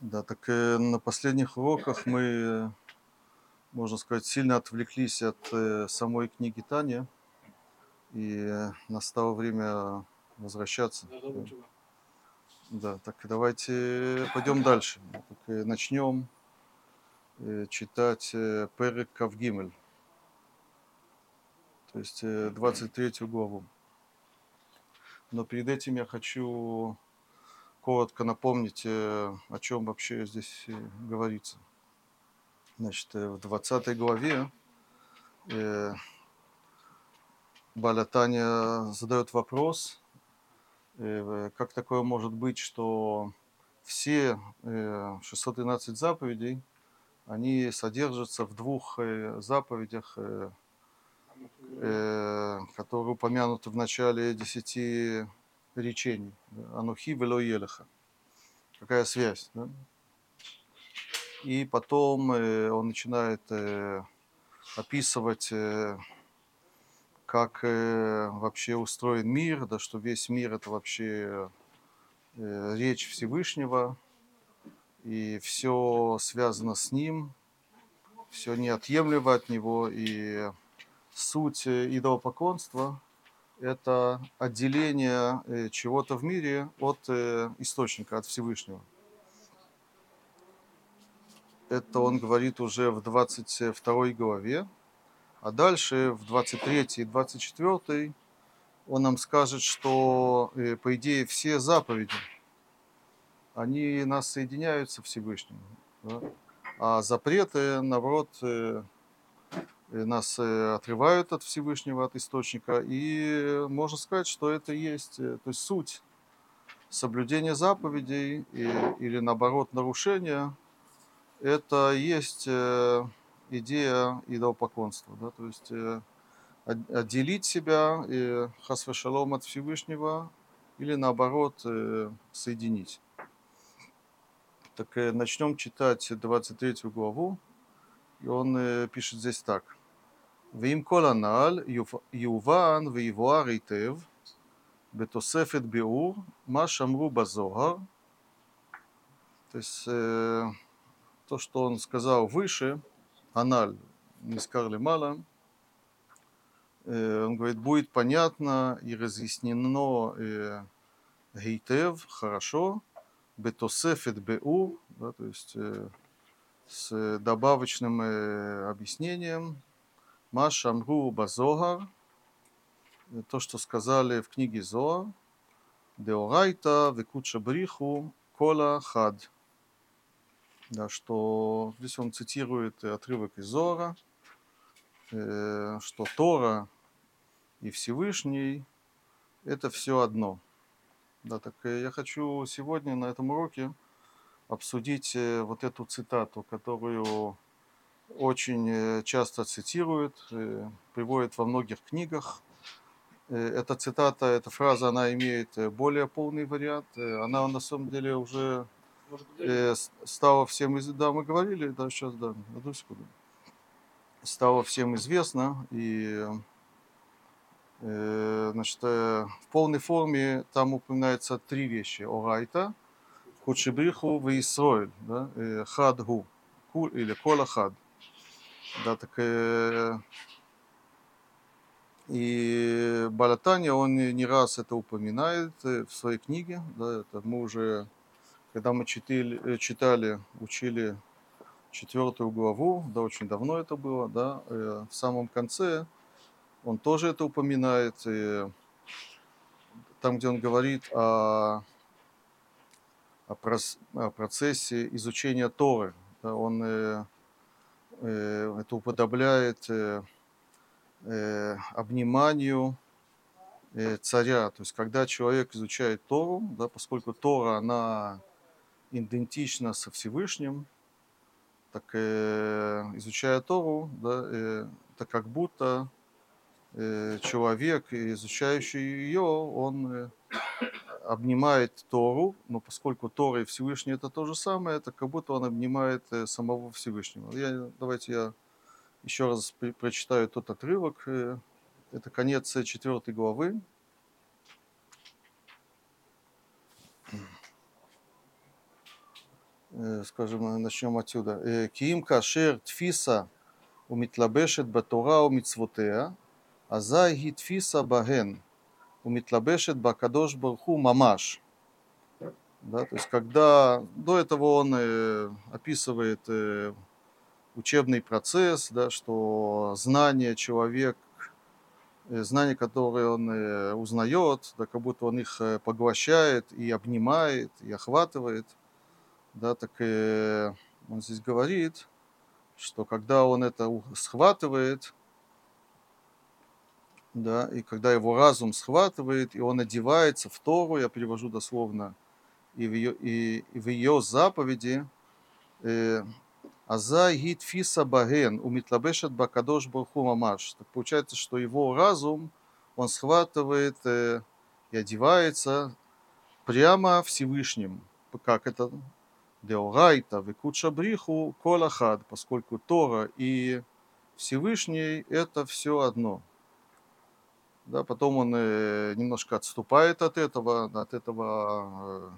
Да, так э, на последних уроках мы, можно сказать, сильно отвлеклись от э, самой книги Таня, и э, настало время возвращаться. Да, так давайте пойдем дальше. Так, э, начнем э, читать э, Перек Кавгимель, то есть э, 23 главу. Но перед этим я хочу коротко напомнить, э, о чем вообще здесь э, говорится. Значит, э, в 20 главе э, Балятаня задает вопрос, э, как такое может быть, что все э, 613 заповедей, они содержатся в двух э, заповедях, э, э, которые упомянуты в начале десяти речений. Анухи вело елеха. Какая связь? да? И потом э, он начинает э, описывать, э, как вообще устроен мир, да, что весь мир это вообще речь Всевышнего, и все связано с ним, все неотъемлемо от него, и суть идолопоклонства – это отделение э, чего-то в мире от э, источника, от Всевышнего. Это он говорит уже в 22 главе, а дальше в 23 и 24 он нам скажет, что, э, по идее, все заповеди, они нас соединяют со Всевышним. да, А запреты, наоборот, нас э, отрывают от Всевышнего, от источника. И можно сказать, что это и есть э, то есть суть соблюдения заповедей и- или, наоборот, нарушения. Это и есть э, идея идолопоклонства. Да? То есть э, от- отделить себя э, хасвешалом от Всевышнего или, наоборот, э, соединить. Так э, начнем читать 23 главу. И он э, пишет здесь так. ואם כל הנ"ל יוב- יובן ויבואר היטב בתוספת ביאור מה שאמרו בזוהר. То есть э, то, что он сказал выше, аналь, нискар лемала, э, он говорит, будет понятно и разъяснено э, гейтев, хорошо, бетосефет беур, да, то есть э, с добавочным э, объяснением, Маш Амру Базогар, э, то, что сказали в книге Зоар, Деорайта, Векуча Бриху, Кола Хад. Да, что здесь он цитирует э, отрывок из Зора, э, что Тора и Всевышний – это все одно. Да, так я хочу сегодня на этом уроке обсудить вот эту цитату, которую очень э, часто цитируют, э, приводят во многих книгах. Э, Эта цитата, эта фраза, она имеет более полный вариант. Она на самом деле уже стала всем известна. Да, мы говорили, да, сейчас, да, одну секунду. Стало всем известно, и значит, в полной форме там упоминается три вещи. Орайта, Хучебриху, Ваисроэль, да, Хадгу, или Кола Хад. Да, так э, и Балатания, он не раз это упоминает э, в своей книге. Да, это мы уже, когда мы читали, э, читали учили четвертую главу, да, очень давно это было, да, э, в самом конце он тоже это упоминает, и там, где он говорит о, о, прос- процессе изучения Торы, да, он это уподобляет э, э, обниманию э, царя. То есть, когда человек изучает Тору, да, поскольку Тора, она идентична со Всевышним, так э, изучая Тору, да, э, это как будто э, человек, изучающий ее, он э, обнимает Тору, но поскольку Тора и Всевышний это то же самое, это как будто он обнимает э, самого Всевышнего. Я, давайте я еще раз при- прочитаю тот отрывок. э, Это конец э, четвертой главы. скажем, начнем отсюда. Киим кашер тфиса умитлабешет батора умицвотея, азай ги тфиса баген умитлабешет бакадош барху мамаш. Да, то есть, когда до этого он э, описывает э, учебный процесс, да, что знание человек, э, знания, которые он э, узнает, да, как будто он их э, поглощает и обнимает, и охватывает, да, так э, он здесь говорит, что когда он это схватывает, да, и когда его разум схватывает, и он одевается в Тору, я перевожу дословно, и в ее, и, и в ее заповеди, э, Азай гит фиса баген умитлабешет бакадош барху мамаш. Так получается, что его разум, он схватывает э, и одевается прямо Всевышним. Как это? Деорайта, векуча бриху, колахад, поскольку Тора и Всевышний это все одно. Да, потом он э, немножко отступает от этого, от этого э,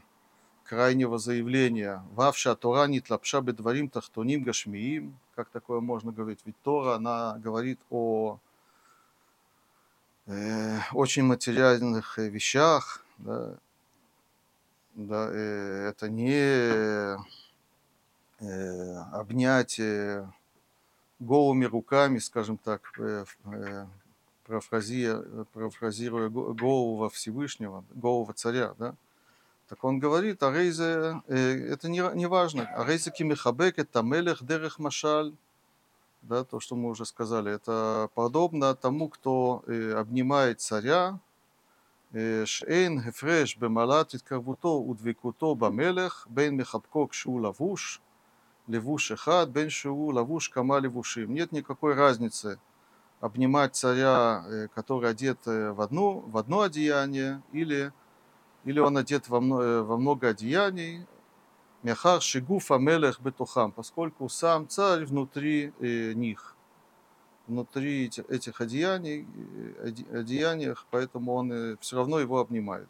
крайнего заявления. Вавша Тора нитлапша бедварим тахтоним гашмиим. Как такое можно говорить? Ведь Тора, она говорит о э, очень материальных э, вещах. Да, да, э, это не э, обнятие голыми руками, скажем так, э, э, парафразируя, э, парафразируя Гоува Всевышнего, Гоува Царя, да, так он говорит, арейзе, э, это не, не важно, арейзе кимихабек, это мелех дерех машаль, да, то, что мы уже сказали, это подобно тому, кто э, обнимает царя, э, шейн хефреш бемалат иткарвуто удвикуто бамелех, бен михабко шу лавуш, левуш эхад, бен шу лавуш кама левушим. Нет никакой разницы – обнимать царя, который одет в, одну, в одно одеяние, или или он одет во, много, во много одеяний, Мяхар Шигуф Амелех Бетухам, поскольку сам царь внутри э, них, внутри этих одеяний, э, одеяниях, поэтому он э, все равно его обнимает.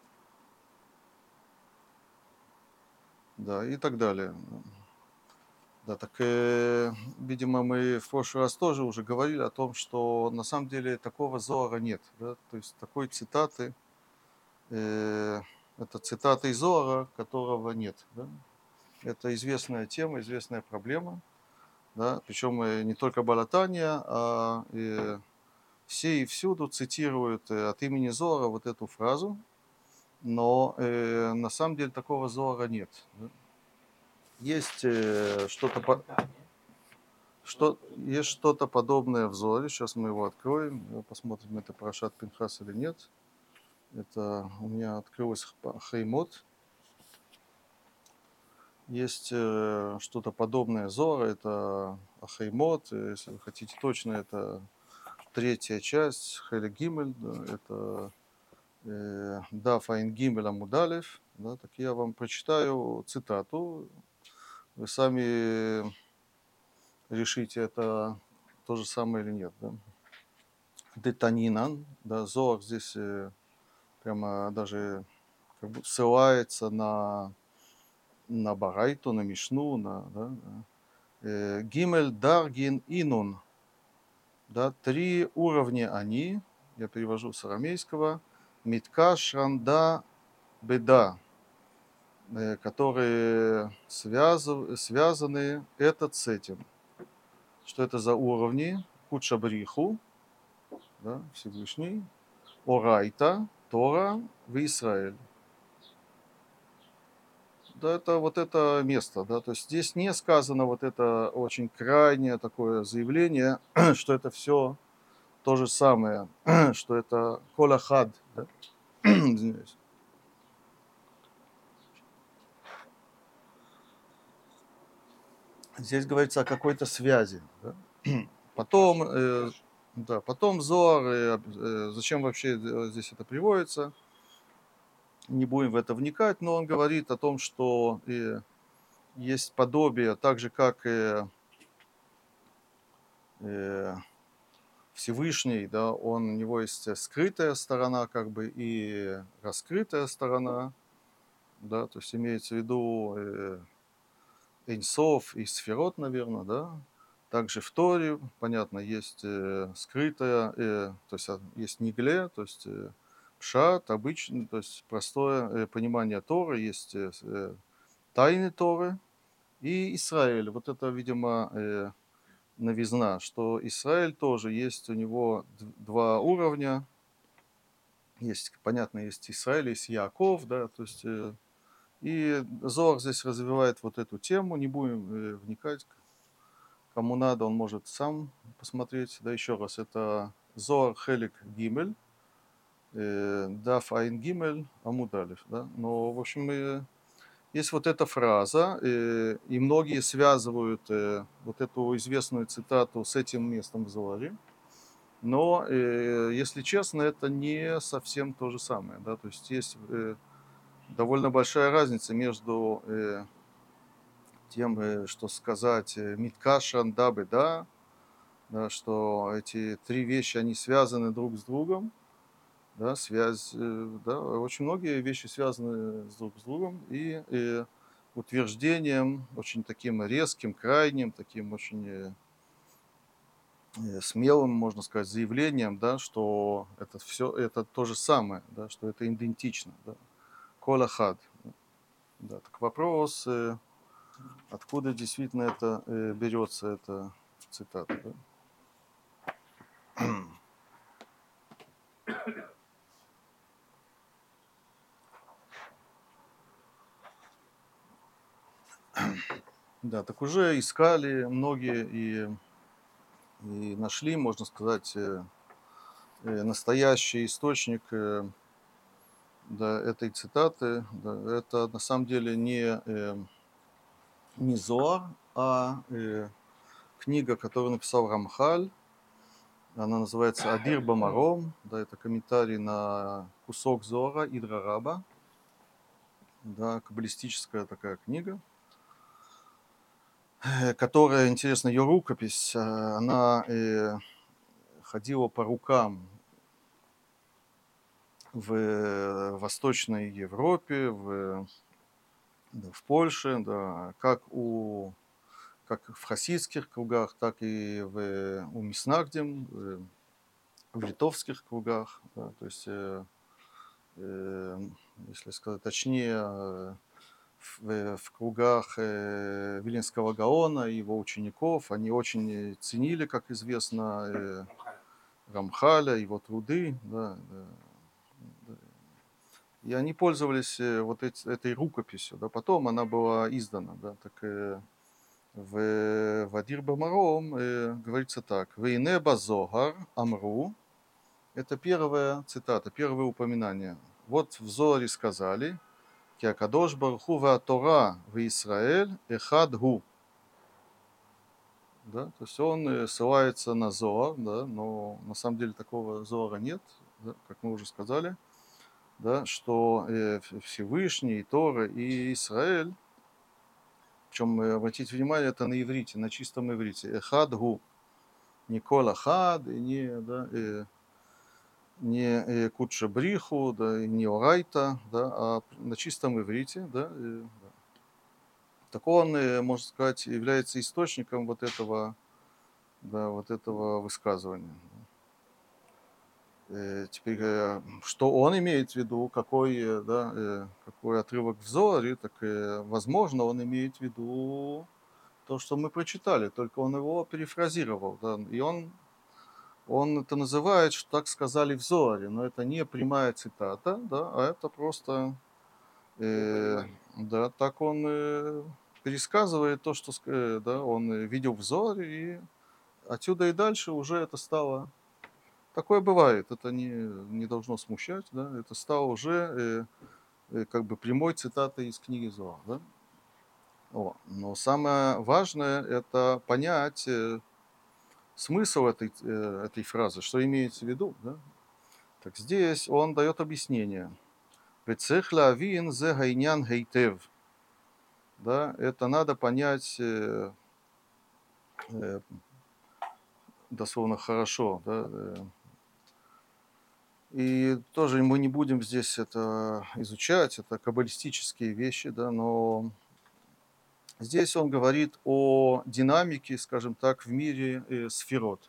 Да, и так далее. Да, так, э, видимо, мы в прошлый раз тоже уже говорили о том, что на самом деле такого зора нет. Да? То есть такой цитаты э, это цитата из Зора, которого нет. Да? Это известная тема, известная проблема. Да? Причем не только Балатания, а и все и всюду цитируют э, от имени Зора вот эту фразу, но э, на самом деле такого Зора нет. Да? Есть э, что-то по... что есть что-то подобное в Зоре. Сейчас мы его откроем, посмотрим, это Парашат Пинхас или нет. Это у меня открылось Хеймот. Есть э, что-то подобное Зора, это Ахеймот, если вы хотите точно, это третья часть, Хеле Гимель, да, это э, Да Файн Гимель Амудалев, да, так я вам прочитаю цитату, вы сами решите, это то же самое или нет. Да. Детанинан, да, Зор здесь э, прямо даже как бы ссылается на, на Барайту, на Мишну, на да, э, Гимель Даргин Инун. Да, три уровня они, я перевожу с арамейского, Митка Шранда Беда, э, которые связаны, связаны этот с этим. Что это за уровни? Кучабриху, да, Всевышний, Орайта, Тора в Израиль. Да, это вот это место, да, то есть здесь не сказано вот это очень крайнее такое заявление, что это все то же самое, что это колахад, да? Извиняюсь. Здесь говорится о какой-то связи. Да? Потом э, да, потом Зоар, э, э, зачем вообще э, здесь это приводится, не будем в это вникать, но он говорит о том, что э, есть подобие, так же как и э, Всевышний, да, он, у него есть скрытая сторона, как бы, и раскрытая сторона, да, то есть имеется в виду, э, Эйнсов и Сферот, наверное, да. Также в Торе, понятно, есть э, скрытая, э, то есть а, есть Нигле, то есть э, Пшат, обычный, то есть простое э, понимание Торы, есть э, э, тайны Торы и Израиль. Вот это, видимо, э, новизна, что Израиль тоже есть у него два уровня. Есть, понятно, есть Израиль, есть Яков, да, то есть э, и Зор здесь развивает вот эту тему, не будем э, вникать. Кому надо, он может сам посмотреть. Да, еще раз, это Зор Хелик Гимель, э, Даф Айн Гимель, Амудалев. Да? Но, в общем, э, есть вот эта фраза, и многие связывают вот эту известную цитату с этим местом в Зоре. Но, если честно, это не совсем то же самое. Да? То есть есть довольно большая разница между э, тем, э, что сказать э, Миткашан, дабы, да, да, что эти три вещи, они связаны друг с другом, да, связь, э, да, очень многие вещи связаны с друг с другом, и, и утверждением очень таким резким, крайним, таким очень э, э, смелым, можно сказать, заявлением, да, что это все, это то же самое, да, что это идентично, да. Колахад. Да, так вопрос, э, откуда действительно это э, берется, эта цитата. Да? Да, так уже искали многие и, и нашли, можно сказать, э, настоящий источник да, этой цитаты, да, это на самом деле не, э, не Зоар, а э, книга, которую написал Рамхаль. Она называется Адир Бамаром. Да, это комментарий на кусок Зора Идра Раба. Да, каббалистическая такая книга э, которая, интересно, ее рукопись, э, она э, ходила по рукам в э, Восточной Европе, в, в Польше, да, как, у, как в хасидских кругах, так и в, у Миснагдем, в, в литовских кругах. Да, то есть, э, э, если сказать точнее, в, в кругах э, Виленского Гаона и его учеников, они очень ценили, как известно, э, Рамхаля, его труды, да, да, и они пользовались э, вот эти, этой рукописью. Да, потом она была издана. Да, так, э, в Вадир Бамаром э, говорится так. Вейнеба Зогар Амру. Это первая цитата, первое упоминание. Вот в Зоре сказали, Киакадош Барху ва Тора в Израиль Эхад Гу. Да, то есть он э, ссылается на Зоар, да, но на самом деле такого Зоара нет, да, как мы уже сказали да, что э, Всевышний, и Тора, и Израиль, причем обратите внимание, это на иврите, на чистом иврите, эхад гу, не кола хад, и не, да, э, не э, кутша бриху, да, и не орайта, да, а на чистом иврите, да, э, да. Так он, э, можно сказать, является источником вот этого, да, вот этого высказывания. Э, теперь, э, что он имеет в виду, какой, э, да, какой отрывок в Зоре, так возможно, он имеет в виду то, что мы прочитали, только он его перефразировал. Да, и он, он это называет, что так сказали в Зоре, но это не прямая цитата, да, а это просто, э, да, так он э, пересказывает то, что да, он видел в Зоре, и отсюда и дальше уже это стало Такое бывает, это не, не должно смущать, да, это стало уже э, э, как бы прямой цитатой из книги Зоа, да. О, но самое важное это понять э, смысл этой, э, этой фразы, что имеется в виду, да. Так здесь он дает объяснение. Вецехлавин зе гайнян гейтев. Да, это надо понять э, э, дословно хорошо, да, э, и тоже мы не будем здесь это изучать, это каббалистические вещи, да, но Здесь он говорит о динамике, скажем так, в мире э, сферот.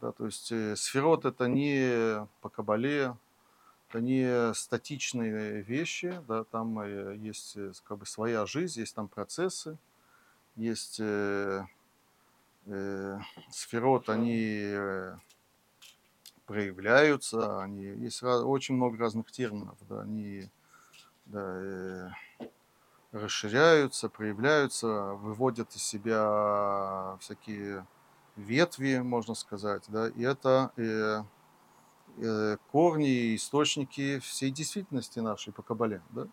Да, то есть э, сферот это не по кабале, это не статичные вещи, да, там э, есть э, как бы своя жизнь, есть там процессы, есть э, э, сферот, они э, проявляются, они есть очень много разных терминов, да, они да, э, расширяются, проявляются, выводят из себя всякие ветви, можно сказать, да, и это э, э, корни и источники всей действительности нашей по Кабале, да.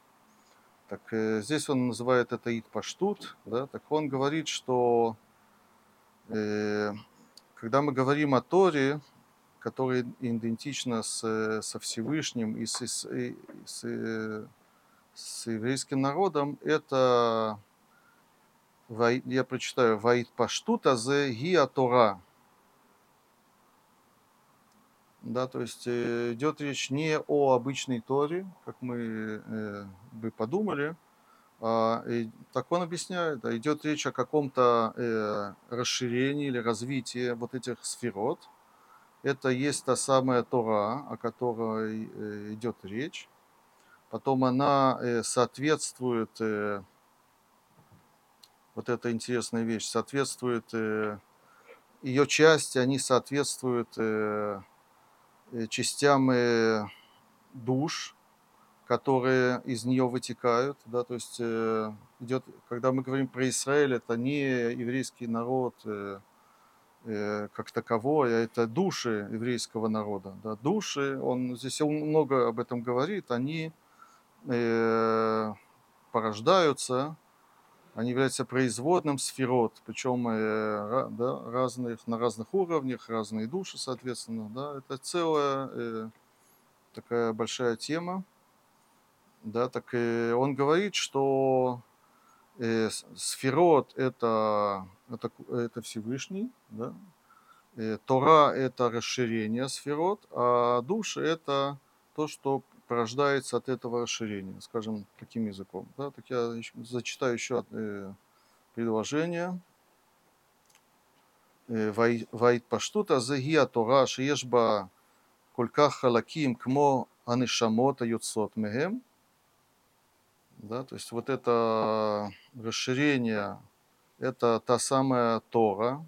Так э, здесь он называет это Итпаштут, да, так он говорит, что э, когда мы говорим о Торе, которая идентична с, со Всевышним и с, с, с, с еврейским народом, это я прочитаю, Ваид Паштута зе Гиа Тора. Да, то есть э, идет речь не о обычной Торе, как мы э, бы подумали, а, и, так он объясняет, да, идет речь о каком-то э, расширении или развитии вот этих сферот. Это есть та самая Тора, о которой э, идет речь. Потом она э, соответствует э, вот эта интересная вещь, соответствует, ее части, они соответствуют частям душ, которые из нее вытекают, да, то есть идет, когда мы говорим про Израиль, это не еврейский народ как таковой, а это души еврейского народа, да, души, он здесь много об этом говорит, они э, порождаются они являются производным сферот, причем э, да, разных, на разных уровнях, разные души, соответственно. Да, это целая э, такая большая тема. Да, так и он говорит, что э, сферот это, это, это Всевышний, да? Э, тора – это расширение сферот, а души – это то, что порождается от этого расширения, скажем, таким языком. Да? Так я зачитаю еще э, предложение. Э, вайт паштута загия Тора шиешба кольках халаким кмо анишамота юцот мегем. Да, то есть вот это расширение это та самая Тора,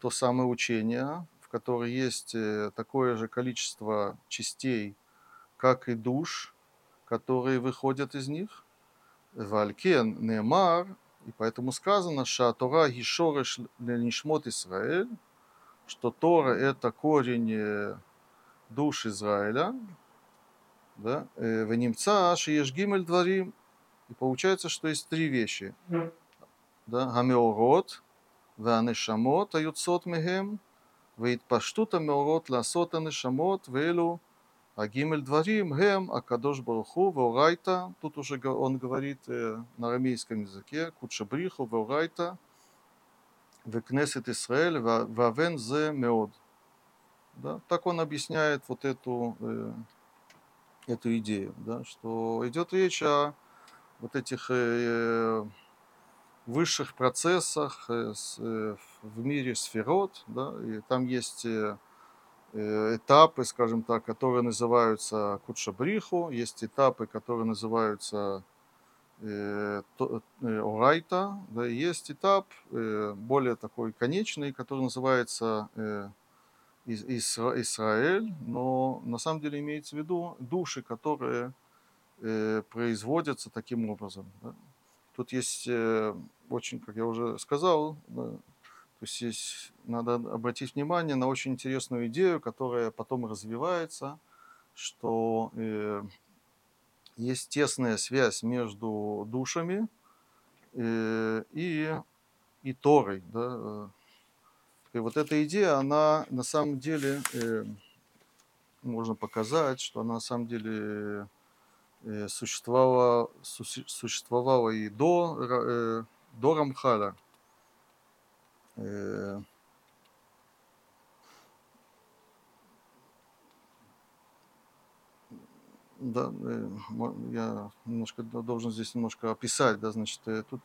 то самое учение, в которой есть э, такое же количество частей, как и душ, которые выходят из них. Валькен Немар, и поэтому сказано, что Тора Гишореш Ленишмот Израиль, что Тора это корень э, душ Израиля, да, э, в немца Шиеш дворим, и получается, что есть три вещи. Да, Гамеорот, והנשמות היוצאות מהם, והתפשטות המאורות לעשות הנשמות, ואלו а гимель дворим гем акадош баруху веорайта. Тут уже он говорит э, на арамейском языке. Кучабриху веорайта. Векнесет Исраэль вавен зе меод. Да? Так он объясняет вот эту, э, эту идею, да? что идет речь о вот этих э, высших процессах э, э, в мире сферот, да? и там есть э, этапы, скажем так, которые называются Кутшабриху, есть этапы, которые называются Орайта, да, есть этап более такой конечный, который называется Израиль, но на самом деле имеется в виду души, которые производятся таким образом. Да. Тут есть очень, как я уже сказал, то есть здесь надо обратить внимание на очень интересную идею, которая потом развивается, что э, есть тесная связь между душами э, и, и Торой. Да? И вот эта идея, она на самом деле, э, можно показать, что она на самом деле э, существовала, существовала и до, э, до Рамхаля. Э, да, э, я немножко должен здесь немножко описать, да, значит, э, тут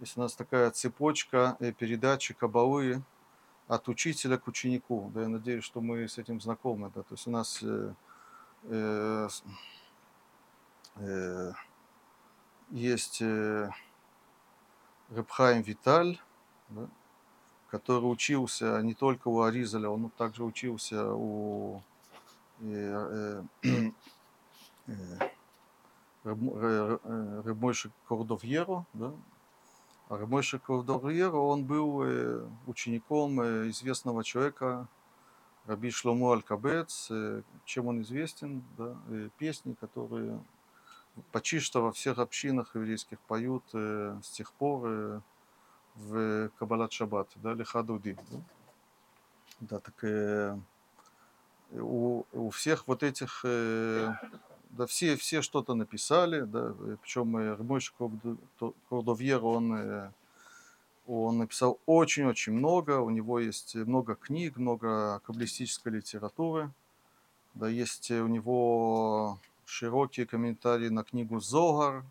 есть у нас такая цепочка э, передачи кабалы от учителя к ученику. Да, я надеюсь, что мы с этим знакомы. Да. То есть у нас э, э, э, есть э, Рыбхайм Виталь, да, который учился не только у Аризаля, он также учился у э, э, э, Рыбмойши Кордовьеро, да, а Рабмойша Кордовьеро, он был э, учеником э, известного человека Раби Шлому Аль-Кабец. Э, чем он известен? Да? Песни, которые почти что во всех общинах еврейских поют с тех пор в Кабалат Шаббат, да, Лихадуди. Да? да, так э, у, у всех вот этих э, да, все, все что-то написали, да, причем Рамойш Кордовьер, он, э, он написал очень-очень много, у него есть много книг, много каббалистической литературы, да, есть у него широкие комментарии на книгу Зогар,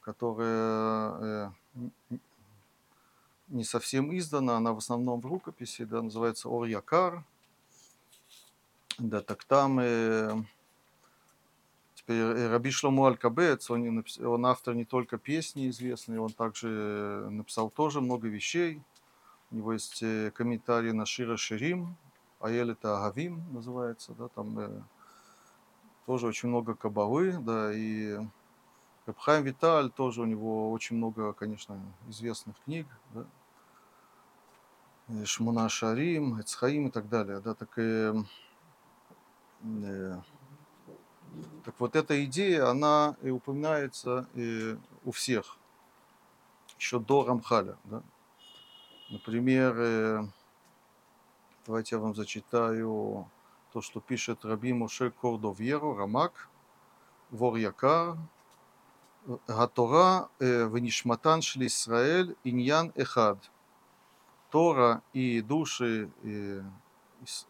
которая э, не совсем издана, она в основном в рукописи, да, называется Ор Якар. Да, так там э, Теперь Раби Шломо Аль-Кабец, он, он автор не только песни известные, он также написал тоже много вещей. У него есть э, комментарий на Шира Ширим, Аэль это Агавим называется, да, там э, тоже очень много кабалы, да, и Рабхайм Виталь тоже у него очень много, конечно, известных книг, да, Шмуна Шарим, Эцхаим и так далее, да, так и э, так вот эта идея, она и упоминается и у всех, еще до Рамхаля. Да? Например, э, давайте я вам зачитаю то, что пишет Раби Моше Кордовьеро, Рамак, Вор Якар, Гатора Венишматан Шли Исраэль Иньян Эхад. Тора и души э,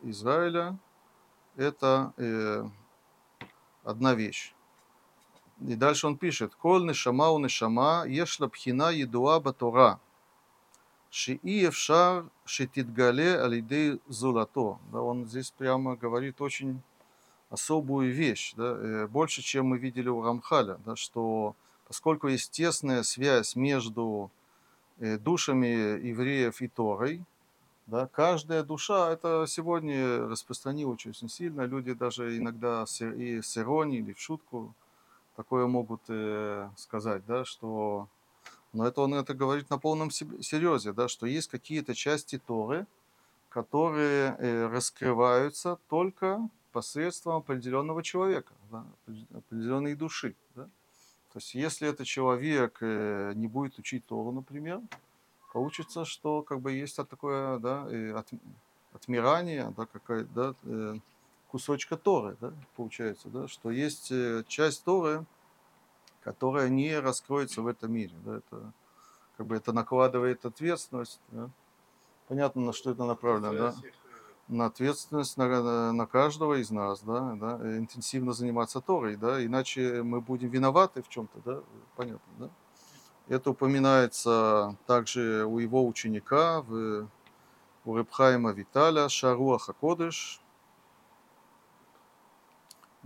Израиля – это э, одна вещь. И дальше он пишет, «Коль нешама у нешама, ешла пхина едуа батора, шии эфшар шетидгале алидей зулато». Да, он здесь прямо говорит очень особую вещь, да, э, больше, чем мы видели у Рамхаля, да, что поскольку есть тесная связь между э, душами евреев и Торой, да, каждая душа, это сегодня распространилось очень сильно. Люди даже иногда и с иронией или в шутку такое могут э, сказать, да, что... Но это он это говорит на полном серьезе, да, что есть какие-то части Торы, которые э, раскрываются только посредством определенного человека, да, определенной души. Да. То есть если этот человек э, не будет учить Тору, например, получится, что как бы есть такое, да, от, отмирание, да, какая, да, э, кусочка Торы, да, получается, да, что есть часть Торы, которая не раскроется в этом мире, да, это как бы это накладывает ответственность, да. понятно, на что это направлено, да, на ответственность на, на каждого из нас, да, да, интенсивно заниматься Торой, да, иначе мы будем виноваты в чем-то, да, понятно, да. Это упоминается также у его ученика, в, у Рыбхайма Виталя, Шаруаха Кодыш.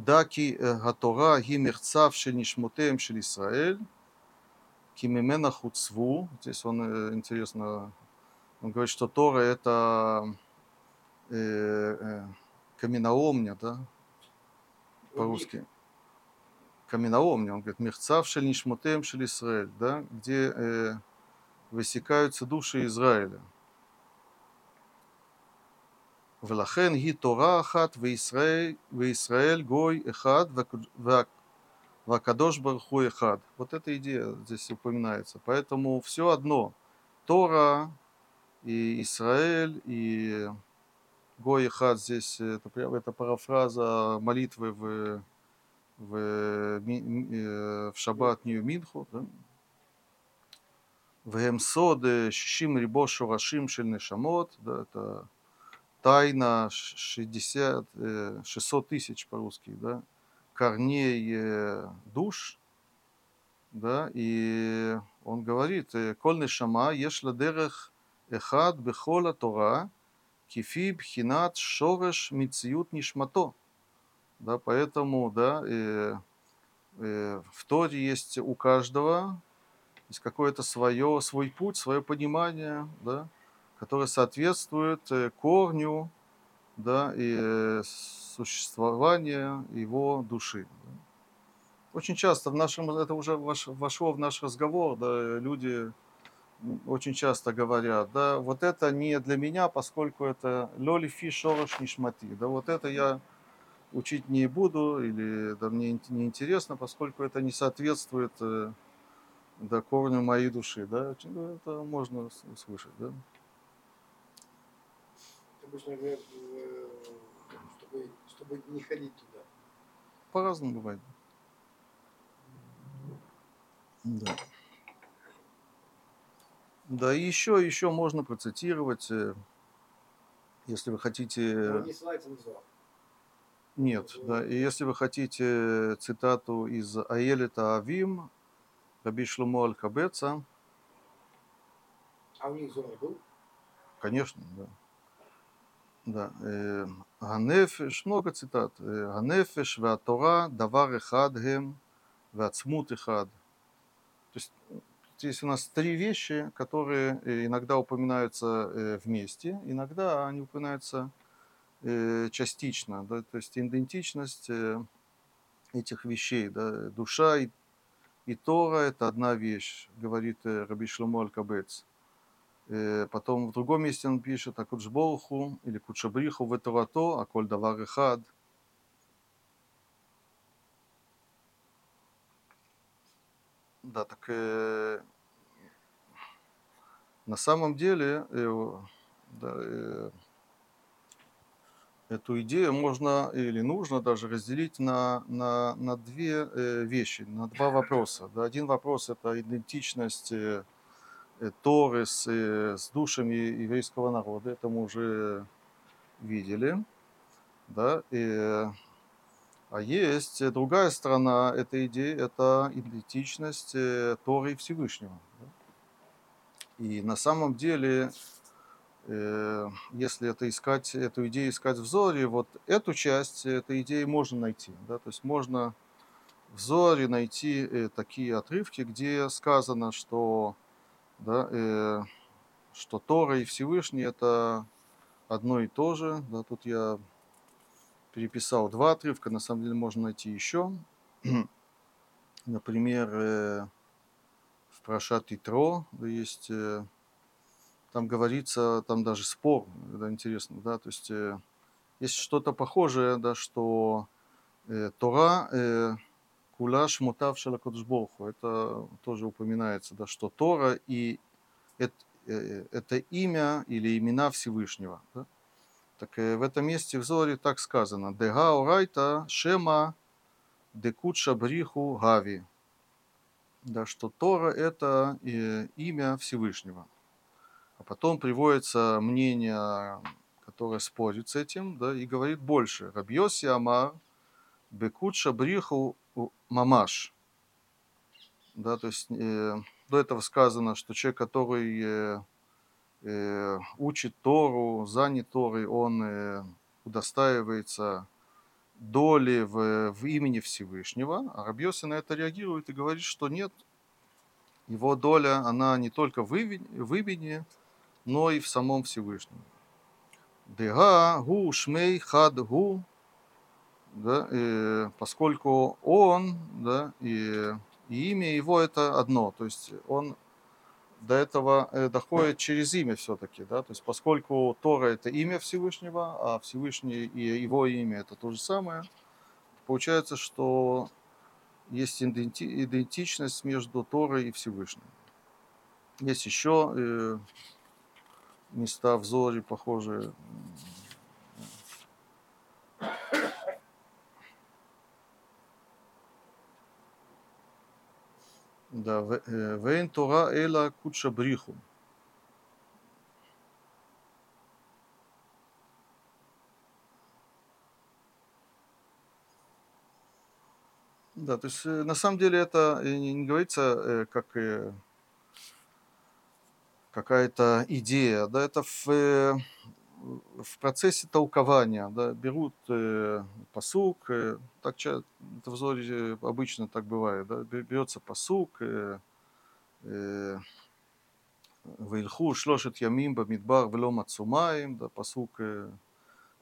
Даки Гатора ги мерцав шель нишмотеем шель Исраэль, ки мемена хуцву. Здесь он, интересно, он говорит, что Тора это каменоломня, да, по-русски каменоломня, он говорит, Мехцав шель шель Исраэль, да, где э, высекаются души Израиля. Велахен ги Тора ахат Вейсраэль гой эхад вакадош барху эхад. Вот эта идея здесь упоминается. Поэтому все одно. Тора и Израиль и гой эхад здесь это, прямо это парафраза молитвы в в, в шаббатнюю минху. Да? В Гемсоде Шишим Рибо Рибошу Рашим Шельнешамот, да, это тайна 60, 600 тысяч по-русски, да, корней душ, да, и он говорит, «Коль нешама ешла дерех эхад бехола Тора, кифи бхинат шореш мициют нишмато». Да, поэтому, да, э, э, в Торе есть у каждого есть какое-то свое, свой путь, свое понимание, да, которое соответствует э, корню да, и э, существования его души. Очень часто в нашем, это уже вошло в наш разговор, да, люди очень часто говорят, да, вот это не для меня, поскольку это лоли фи шорош нишмати, да, вот это я учить не буду или да, мне не интересно, поскольку это не соответствует э, да, корню моей души, да, ну, это можно услышать, да. Обычно говорят, э, чтобы, чтобы не ходить туда. По-разному бывает. Да. Да, и еще, еще можно процитировать, э, если вы хотите... Не ссылается на зло. Нет, да, и если вы хотите цитату из Аэлита Авим, Раби Шлумо Аль-Кабеца, А у них зор был? конечно, да. Да, э, Ганефеш, много цитат. Э, Ганефеш веатора давар эхад гем веацмут эхад. То есть здесь у нас три вещи, которые э, иногда упоминаются э, вместе, иногда они упоминаются э, частично. Да, то есть идентичность этих вещей. Да, душа и, и Тора – это одна вещь, говорит Раби Шломо Аль-Кабец. Потом в другом месте он пишет о Куджболху или Кучабриху в Торато, а коль давар эхад – Да, так э, на самом деле э, да, э, эту идею можно или нужно даже разделить на, на, на две э, вещи, на два вопроса. Да, один вопрос это идентичность э, э Торы с, э, с душами еврейского народа, это мы уже видели. Да, и, а есть другая сторона этой идеи, это идентичность э, Торы Всевышнего. И на самом деле, э, если это искать, эту идею искать в Зоре, вот эту часть этой идеи можно найти. Да? То есть можно в Зоре найти э, такие отрывки, где сказано, что, да, что Тора и Всевышний это одно и то же. Да? Тут я переписал два отрывка, на самом деле можно найти еще. Например, э, в Прошат Итро есть, э, там говорится, там даже спор, да, интересно, да, то есть э, есть что-то похожее, да, что Тора кулаш мутав шалакодшбоху, это тоже упоминается, да, что Тора и это, это имя или имена Всевышнего, да? Так э, в этом месте в Зоре так сказано. Дега орайта шема декуча бриху гави. Да, что Тора это э, имя Всевышнего. А потом приводится мнение, которое спорит с этим, да, и говорит больше. Рабьоси Амар бекуча бриху мамаш. Да, то есть э, до этого сказано, что человек, который э, э, учит Тору, занят Торой, он э, удостаивается доли в, в имени Всевышнего, а Рабьоси на это реагирует и говорит, что нет, его доля, она не только в имени, но и в самом Всевышнем. Дега гу шмей хад гу, да, и поскольку он, да, и, и имя его это одно, то есть он до этого э, доходит через имя все-таки, да, то есть поскольку Тора это имя Всевышнего, а Всевышний и его имя это то же самое, получается, что есть идентичность между Торой и Всевышним. Есть еще э, места в Зоре похожие Да, вейн Тора эла куча бриху. Да, то есть на самом деле это не говорится как какая-то идея, да, это в, э, в процессе толкования да, берут э, посук, э, так это в зоре обычно так бывает, да, берется посук, э, э, Вильху шлошет ямим бамидбар влом ацумаем, да, посук э,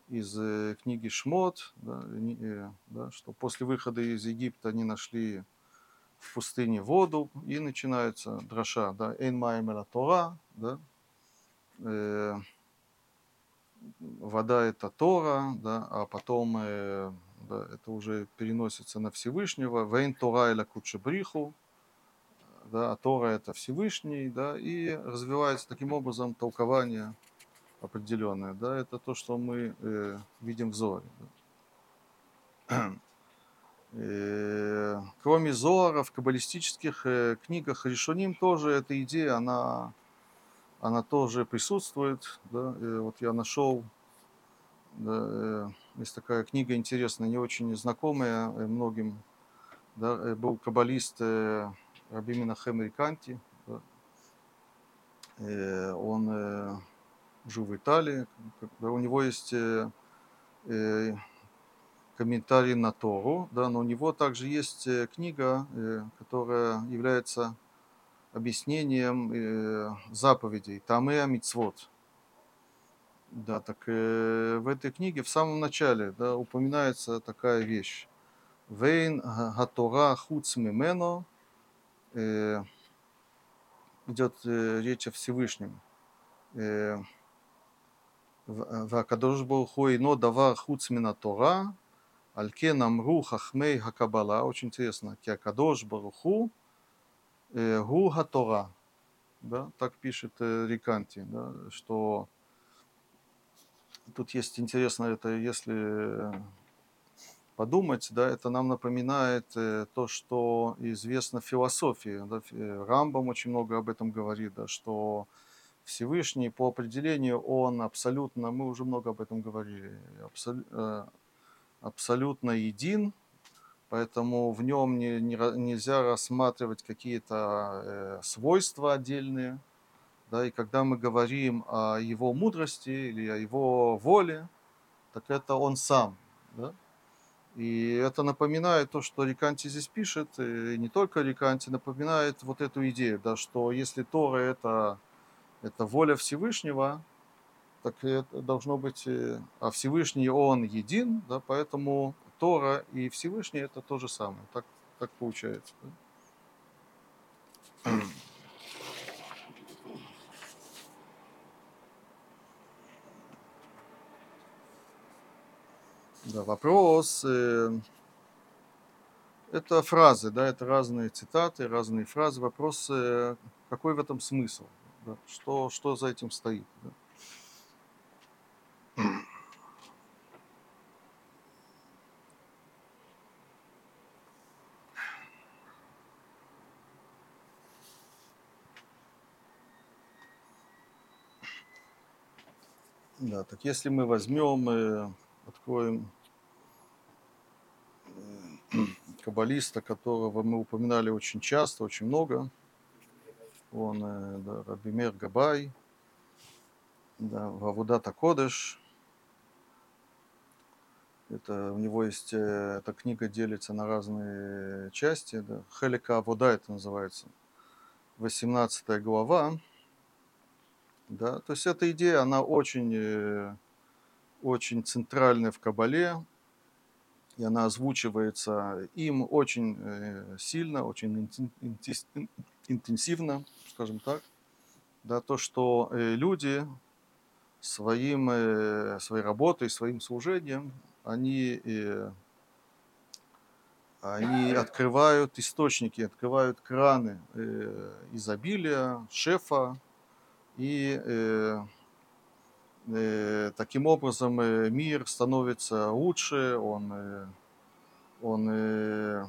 из э, книги Шмот, да, э, да, что после выхода из Египта они нашли в пустыне воду, и начинается дроша, да, эйн маем Тора, да, э, вода это Тора, да, а потом э, да, это уже переносится на Всевышнего, «Вейн Тора эла кучебриху», да, а Тора это Всевышний, да, и развивается таким образом толкование определенное, да, это то, что мы э, видим в Зоре. да. Э, кроме Зора, в каббалистических э, книгах Решуним тоже эта идея, она, она тоже присутствует. Да? Вот я нашел, да, э, есть такая книга интересная, не очень знакомая э, многим. Да? э, Был каббалист э, Раби Минахем Риканти. да. Он жил в Италии. У него есть комментарий на Тору, да, но у него также есть книга, которая является объяснением э, заповедей Тамеа Мицвод. Да, так э, в этой книге в самом начале да, упоминается такая вещь. Вейн Гатора Хуц Мимено э, идет э, речь о Всевышнем. Э, והקדוש ברוך הוא אינו דבר חוץ מן התורה, על כן אמרו חכמי הקבלה, очень интересно, כי הקדוש ברוך הוא Э, Гулга Тора, да, так пишет э, Риканти, да, что тут есть интересно, это если подумать, да, это нам напоминает э, то, что известно в философии. Да, Рамбам очень много об этом говорит, да, что Всевышний по определению он абсолютно, мы уже много об этом говорили, абсол, абсолютно един, поэтому в нем не, не нельзя рассматривать какие-то э, свойства отдельные. Да, и когда мы говорим о его мудрости или о его воле, так это он сам. Да? И это напоминает то, что Риканти здесь пишет, и не только Риканти, напоминает вот эту идею, да, что если Тора это, это воля Всевышнего, так это должно быть, э, а Всевышний он един, да, поэтому Тора и Всевышний это то же самое. Так, так получается. да. Да, вопрос. э, Это фразы, да, это разные цитаты, разные фразы. Вопрос, э, какой в этом смысл? да, Что, что за этим стоит? да. Да, так если мы возьмем, э, откроем э, каббалиста, которого мы упоминали очень часто, очень много, он э, да, Рабимер Габай, да, Вавудата Кодыш, это, у него есть, эта книга делится на разные части, да, Хелика Авода это называется, 18 глава, да, то есть эта идея, она очень, э, очень центральная в Кабале, и она озвучивается им очень э, сильно, очень интенсивно, скажем так, да, то, что э, люди своим, своей работой, своим служением, они, они открывают источники, открывают краны изобилия, шефа, и э, э, таким образом э, мир становится лучше, он, э, он э,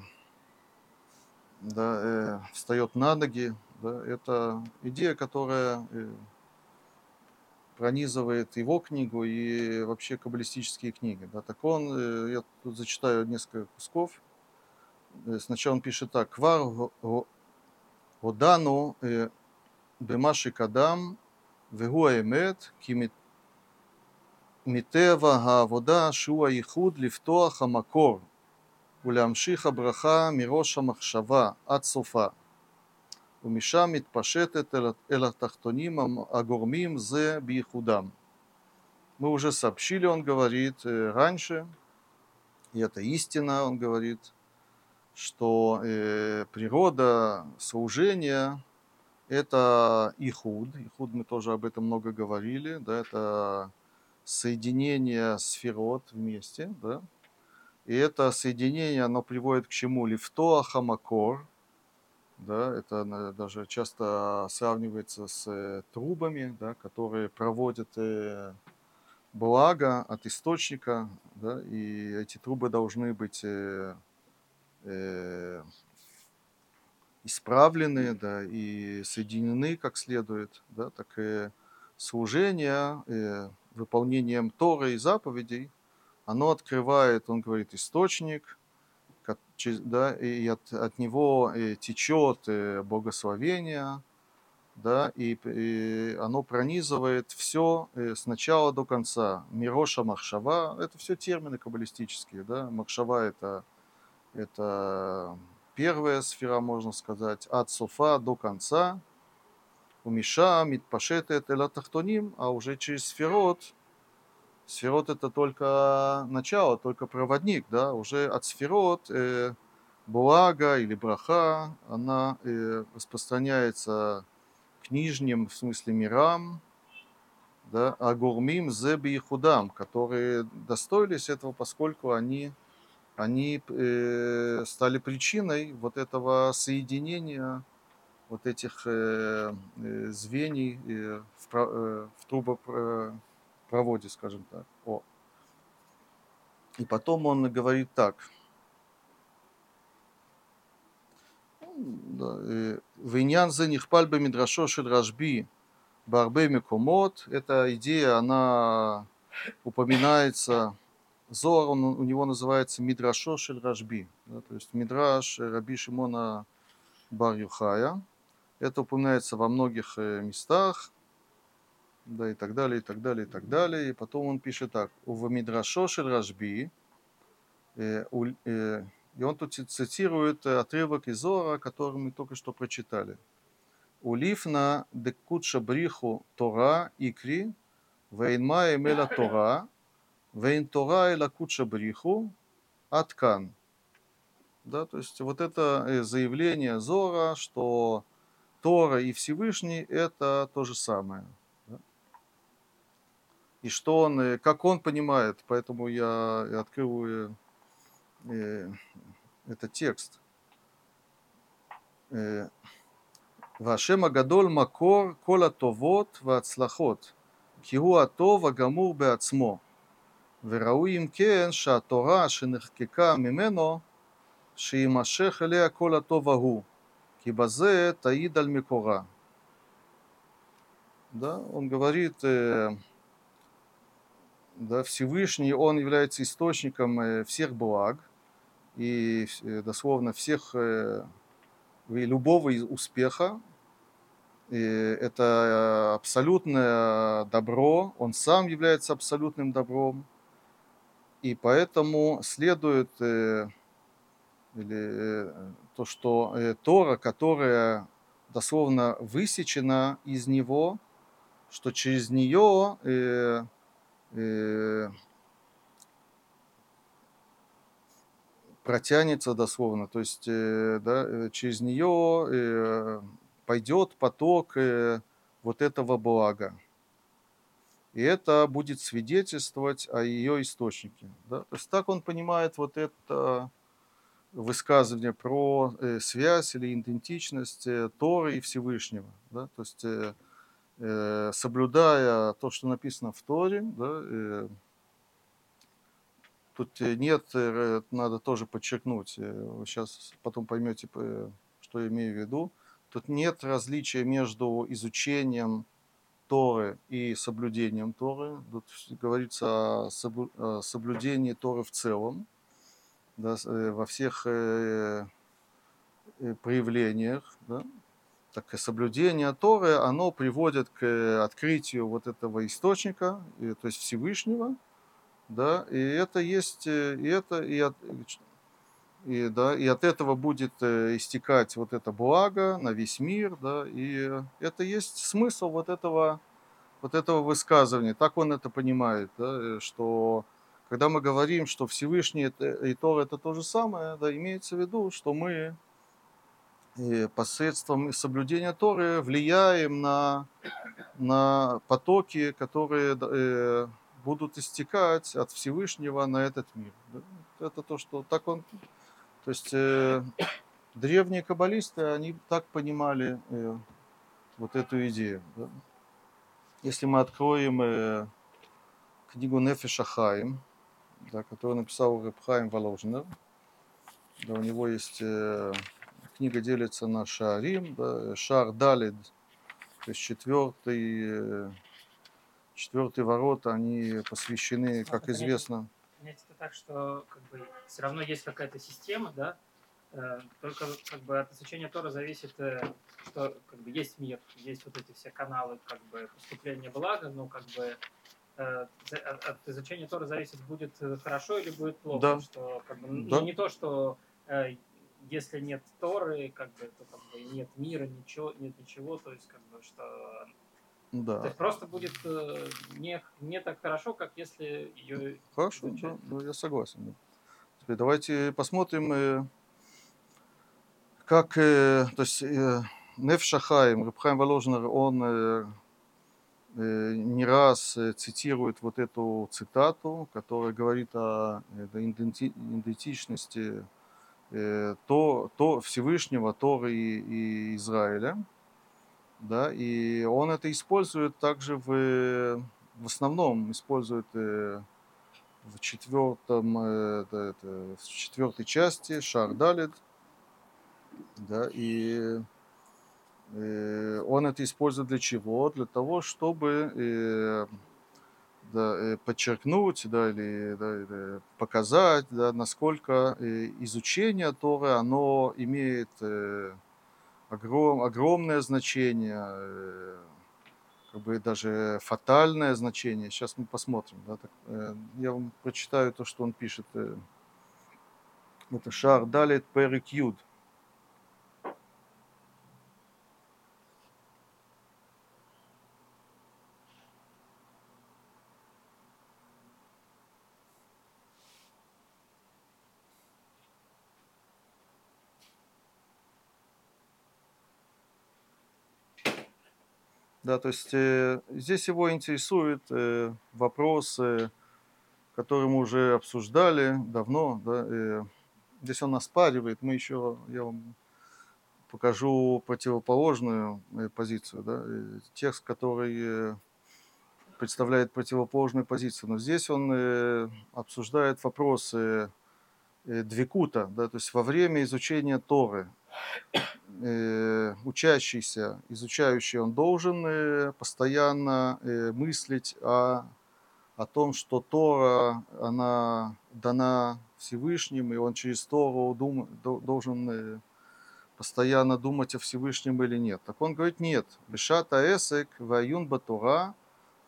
да, э, встает на ноги. Да, это идея, которая э, пронизывает его книгу и вообще каббалистические книги. Да. Так он, э, я тут зачитаю несколько кусков. Э, Сначала он пишет так. Квар го- го- годану э, במה שקדם, והוא האמת, כי מטבע העבודה שהוא הייחוד לפתוח המקור ולהמשיך הברכה מראש המחשבה עד סופה ומשם מתפשטת אל התחתונים הגורמים זה בייחודם. Мы уже сообщили, он говорит, раньше, и это истина, он говорит, что э, природа служения – это ихуд. Ихуд мы тоже об этом много говорили, да, это соединение сферот вместе, да, и это соединение, оно приводит к чему? Лифтоа хамакор, да, это даже часто сравнивается с трубами, да, которые проводят э, благо от источника, да, и эти трубы должны быть э, э, исправлены, да, и соединены как следует, да, так и служение э, выполнением Торы и заповедей, оно открывает, он говорит, источник, да, и от, от него э, течет э, благословение, да, и, и оно пронизывает все с начала до конца. Мироша Махшава, это все термины каббалистические, да, Махшава это, это первая сфера, можно сказать, от Софа до конца, у Миша, Митпашет это Элатахтоним, а уже через сферот, сферот это только начало, только проводник, да, уже от сферот э, благо или браха, она э, распространяется к нижним, в смысле мирам, да, а гурмим зеби и худам, которые достоились этого, поскольку они, они э, стали причиной вот этого соединения вот этих э, э, звеньев в, трубопроводе, скажем так. О. И потом он говорит так. Виньян за них пальбы мидрашо шедрашби барбе микомот. Эта идея, она упоминается Зор, он, у него называется Мидрашо Шель Рашби, да, то есть Мидраш Раби Шимона Бар Юхая. Это упоминается во многих местах, да, и так далее, и так далее, и так далее. И потом он пишет так, в Мидрашо Шель Рашби, э, э, и он тут цитирует э, отрывок из Зора, который мы только что прочитали. Улифна декутша бриху Тора икри, вейнма эмела Тора, Вейн Тора и Лакуча Бриху Аткан. Да, то есть вот это э, заявление Зора, что Тора и Всевышний – это то же самое. Да? И что он, э, как он понимает, поэтому я открываю э, этот текст. Э, Вашем Агадоль Макор Кола Товот Вацлахот Киуа Това Гамур Беацмо. וראוי אם כן שהתורה שנחקקה ממנו, שיימשך אליה כל הטוב ההוא, כי בזה תעיד על מקורה. Да, он говорит, э, да, Всевышний, он является источником э, всех благ, и э, дословно всех э, любого успеха. И это абсолютное добро, он сам является абсолютным добром. и поэтому следует э, или, то, что Тора, которая дословно высечена из него, что через нее протянется дословно, то есть э, да, э, через нее э, пойдет поток вот этого блага. И это будет свидетельствовать о ее источнике. Да? То есть так он понимает вот это высказывание про связь или идентичность Торы и Всевышнего. Да? То есть соблюдая то, что написано в Торе, да, Тут э, нет, э, надо тоже подчеркнуть, э, вы сейчас потом поймете, что я имею в виду. Тут нет различия между изучением Торы и соблюдением Торы. Тут говорится о соблюдении Торы в целом, да, во всех проявлениях. Да? так и соблюдение Торы, оно приводит к открытию вот этого источника, то есть Всевышнего, да, и это есть, э, и это, и от, и, да, и от этого будет э, истекать вот это благо на весь мир, да, и это есть смысл вот этого, вот этого высказывания, так он это понимает, да, э, что когда мы говорим, что Всевышний это, и Тор это то же самое, да, имеется в виду, что мы и посредством соблюдения Торы влияем на, на потоки, которые э, будут истекать от Всевышнего на этот мир. Это то, что так он... То есть э, древние каббалисты, они так понимали э, вот эту идею. Да? Если мы откроем э, книгу Нефиша Хаим, да, которую написал Репхайм Воложнер, да, у него есть... Э, книга делится на Шарим, да, Шар Далид, то есть четвертый, э, четвертый ворота, они посвящены, как известно. Понять это так, что как бы все равно есть какая-то система, да, э, только как бы от изучения Тора зависит, э, что как бы есть мир, есть вот эти все каналы как бы поступления блага, но как бы э, от, от изучения Тора зависит, будет хорошо или будет плохо. Да. Что, как бы, Да. ну, не то, что если нет Торы, как бы, то как бы нет мира, ничего, нет ничего, то есть как бы что то Да. есть просто будет э, не, не так хорошо, как если ее Хорошо, да, изучать. да, я согласен. да. Теперь давайте посмотрим, э, как, э, то есть э, Неф Шахаим, Рабхайм Воложнер, он э, э, не раз э, цитирует вот эту цитату, которая говорит о э, иденти- идентичности э, то, то Всевышнего, Торы и, и Израиля. Да, и он это использует также в, э, в основном использует э, в четвертом, э, да, это, в четвертой части Шар Далит, да, и э, он это использует для чего? Для того, чтобы да, подчеркнуть, да, или, да, показать, да, насколько изучение Торы, оно имеет огром, огромное значение, э, как бы даже фатальное значение. Сейчас мы посмотрим. Да, так, э, я вам прочитаю то, что он пишет. э. Это Шар Далит Перек Да, то есть э, здесь его интересует э, вопрос, э, мы уже обсуждали давно. Да, э, здесь он оспаривает, мы еще, я вам покажу противоположную э, позицию, да, э, текст, который э, представляет противоположную позицию. Но здесь он э, обсуждает вопросы э, двикута, да, то есть во время изучения Торы учащийся, изучающий, он должен э, постоянно э, мыслить о, о том, что Тора, она дана Всевышним, и он через Тору дум, до- должен э, постоянно думать о Всевышнем или нет. Так он говорит, нет. Бешата эсек ваюн батура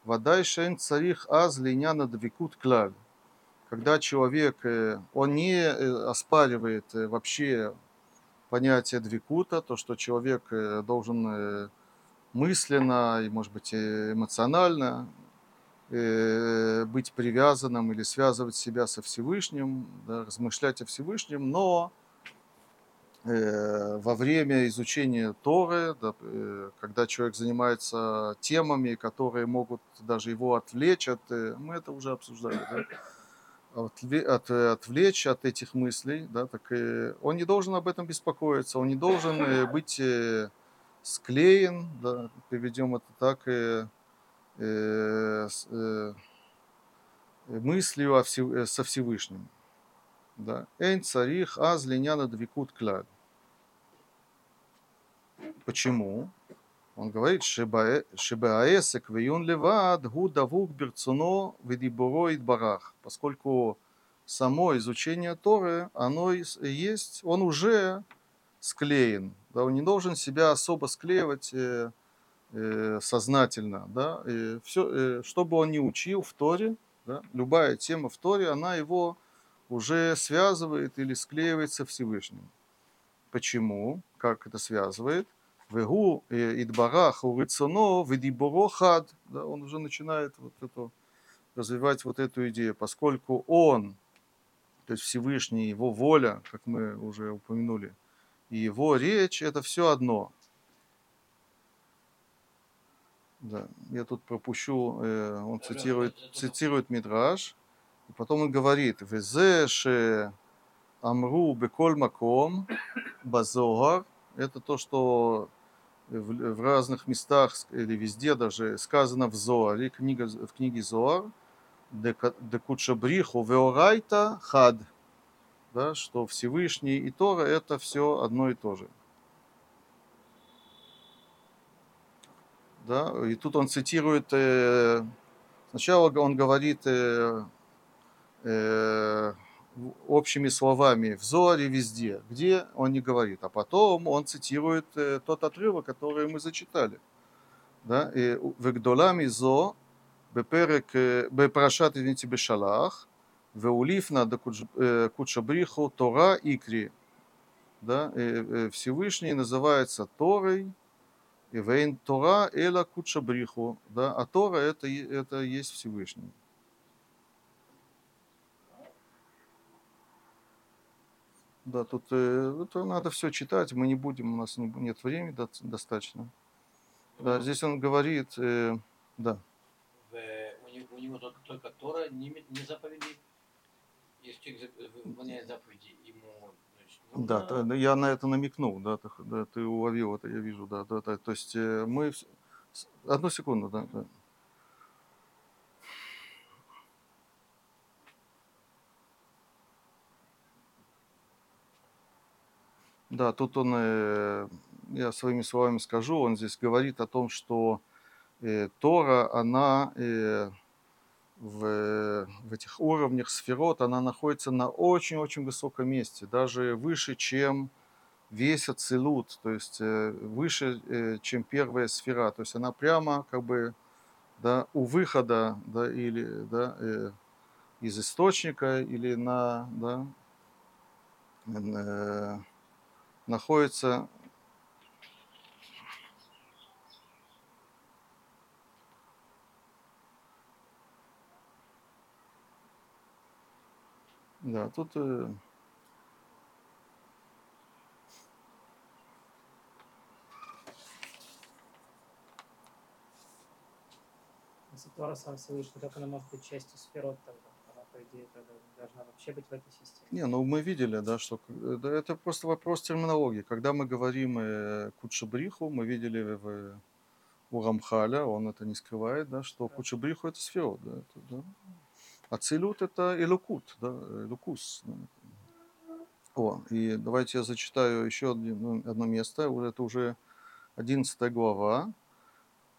вадай шен царих аз линяна двикут клаль. Когда человек, э, он не э, оспаривает э, вообще понятие двикута, то, что человек э, должен э, мысленно и, может быть, эмоционально э, быть привязанным или связывать себя со Всевышним, да, размышлять о Всевышнем, но во время изучения Торы, да, когда человек занимается темами, которые могут даже его отвлечь от, мы это уже обсуждали, да, отвлечь от этих мыслей, да, так э, он не должен об этом беспокоиться, он не должен э, быть э, склеен, да, приведем это так, э, э, э, мыслью о Всев- э, со Всевышним. Да. Эйн царих аз линяна двикут кляль. Почему? Он говорит, шебаэсек веюн левад гу давук берцуно ведибуро барах, поскольку само изучение Торы, оно есть, он уже склеен, Да, он не должен себя особо склеивать э, э, сознательно. Да, и все, э, что он ни учил в Торе, да, любая тема в Торе, она его уже связывает или склеивает со Всевышним. Почему? Как это связывает? Вегу идбарах урицоно ведиборо хад. Да, он уже начинает вот эту, развивать вот эту идею, поскольку он, то есть Всевышний, его воля, как мы уже упомянули, и его речь, это все одно. Да, я тут пропущу, э, он цитирует, цитирует Мидраш, и потом он говорит, «Везе ше амру беколь маком базогар» это то, что в, в разных местах или везде даже сказано в Зоаре, книга, в книге Зоар, Декучабриху Веорайта Хад, да, что Всевышний и Тора это все одно и то же. Да, и тут он цитирует, э, сначала он говорит э, э, общими словами в Зоре, везде, где он не говорит. А потом он цитирует э, тот отрывок, который мы зачитали. Да? И «Вегдолами зо беперек, э, бепрашат, извините, бешалах, веулифна кучабриху э, тора икри». Да? Всевышний называется Торой, и вейн Тора эла кучабриху. Да? А Тора это, это есть Всевышний. Да, тут э, это надо все читать, мы не будем, у нас не, нет времени достаточно. Да, здесь он говорит, э, да. у, него, у него только, Тора, не, не заповеди. Если человек выполняет заповеди, ему значит, нужно... Да, я на это намекнул, да, ты, да, ты уловил это, я вижу, да, да, да. То есть э, мы... Одну секунду, да, да. Да, тут он, э, я своими словами скажу, он здесь говорит о том, что э, Тора, она э, в, в этих уровнях сферот, она находится на очень-очень высоком месте, даже выше, чем весь Ацилут, то есть выше, чем первая сфера, то есть она прямо как бы да, у выхода да, или да, из источника или на да, находится Да, тут э, Если Тора сам Всевышний, как она может быть частью сферот тогда? по идее, тогда должна вообще быть в этой системе. Не, ну мы видели, да, что это, это просто вопрос терминологии. Когда мы говорим э, Кучабриху, мы видели в, у Рамхаля, он это не скрывает, да, что да. Кучабриху это сферот, да, это, да. А Целют это Элукут, да, Элукус. Да. О, и давайте я зачитаю еще одно, одно место, это уже 11 глава.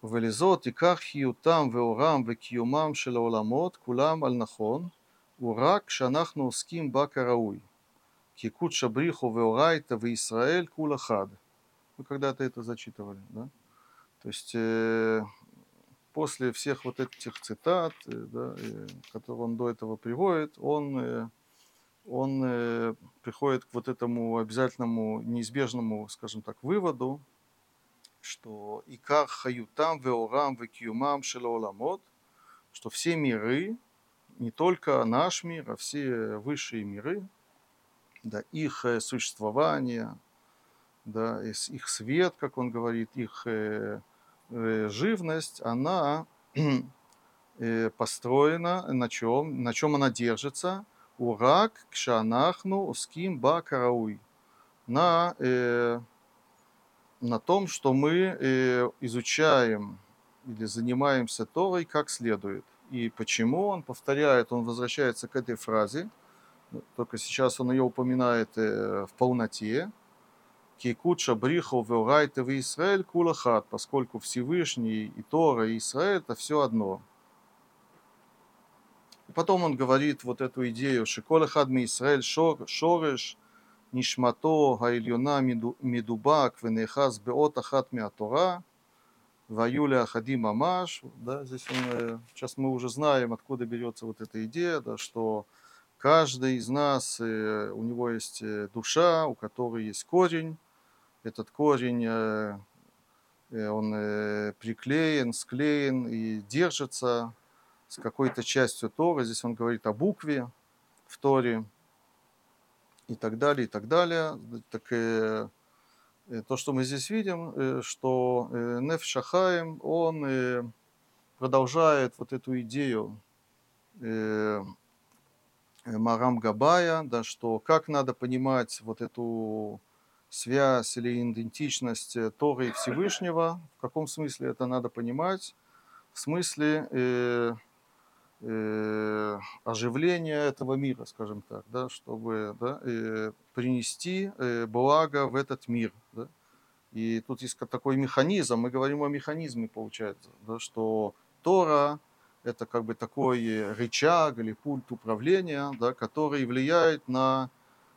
ולזאת עיקר חיותם ואורם וקיומם של העולמות כולם על נכון הוא רק כשאנחנו עוסקים בה כראוי. כי קודשא бриху ואורייתא וישראל כול אחד. Вы когда-то это зачитывали, да? То есть э, после всех вот этих цитат, э, да, э, которые он до этого приводит, он, э, он э, приходит к вот этому обязательному, неизбежному, скажем так, выводу, что икар хаютам веорам векиумам шелоламот, что все миры, не только наш мир, а все высшие миры, да, их э, существование, да, их свет, как он говорит, их э, э, живность, она построена на чем, на чем она держится, урак кшанахну уским ба карауй, на, э, на том, что мы э, изучаем или занимаемся Торой как следует. И почему он повторяет, он возвращается к этой фразе, только сейчас он ее упоминает э, в полноте. Кикуча бриху веурайте в Израиль кулахат, поскольку Всевышний и Тора и Израиль это все одно. И потом он говорит вот эту идею, что колахад ми Израиль шор, шореш, нишмато гаильона миду- медубак венехаз беот ахат миатора, Ваюля Хади Мамаш, да, здесь он, э, сейчас мы уже знаем, откуда берется вот эта идея, да, что каждый из нас, э, у него есть э, душа, у которой есть корень, этот корень, э, э, он э, приклеен, склеен и держится с какой-то частью Торы, здесь он говорит о букве в Торе и так далее, и так далее, так э, э, то, что мы здесь видим, э, что э, Неф Шахаем, он э, продолжает вот эту идею э, э, Марам Габая, да, что как надо понимать вот эту связь или идентичность э, Торы и Всевышнего, в каком смысле это надо понимать, в смысле э, э, оживления этого мира, скажем так, да, чтобы да, э, принести э, благо в этот мир. Да. И тут есть такой механизм, мы говорим о механизме, получается, да, что Тора это как бы такой э, рычаг или пульт управления, да, который влияет на,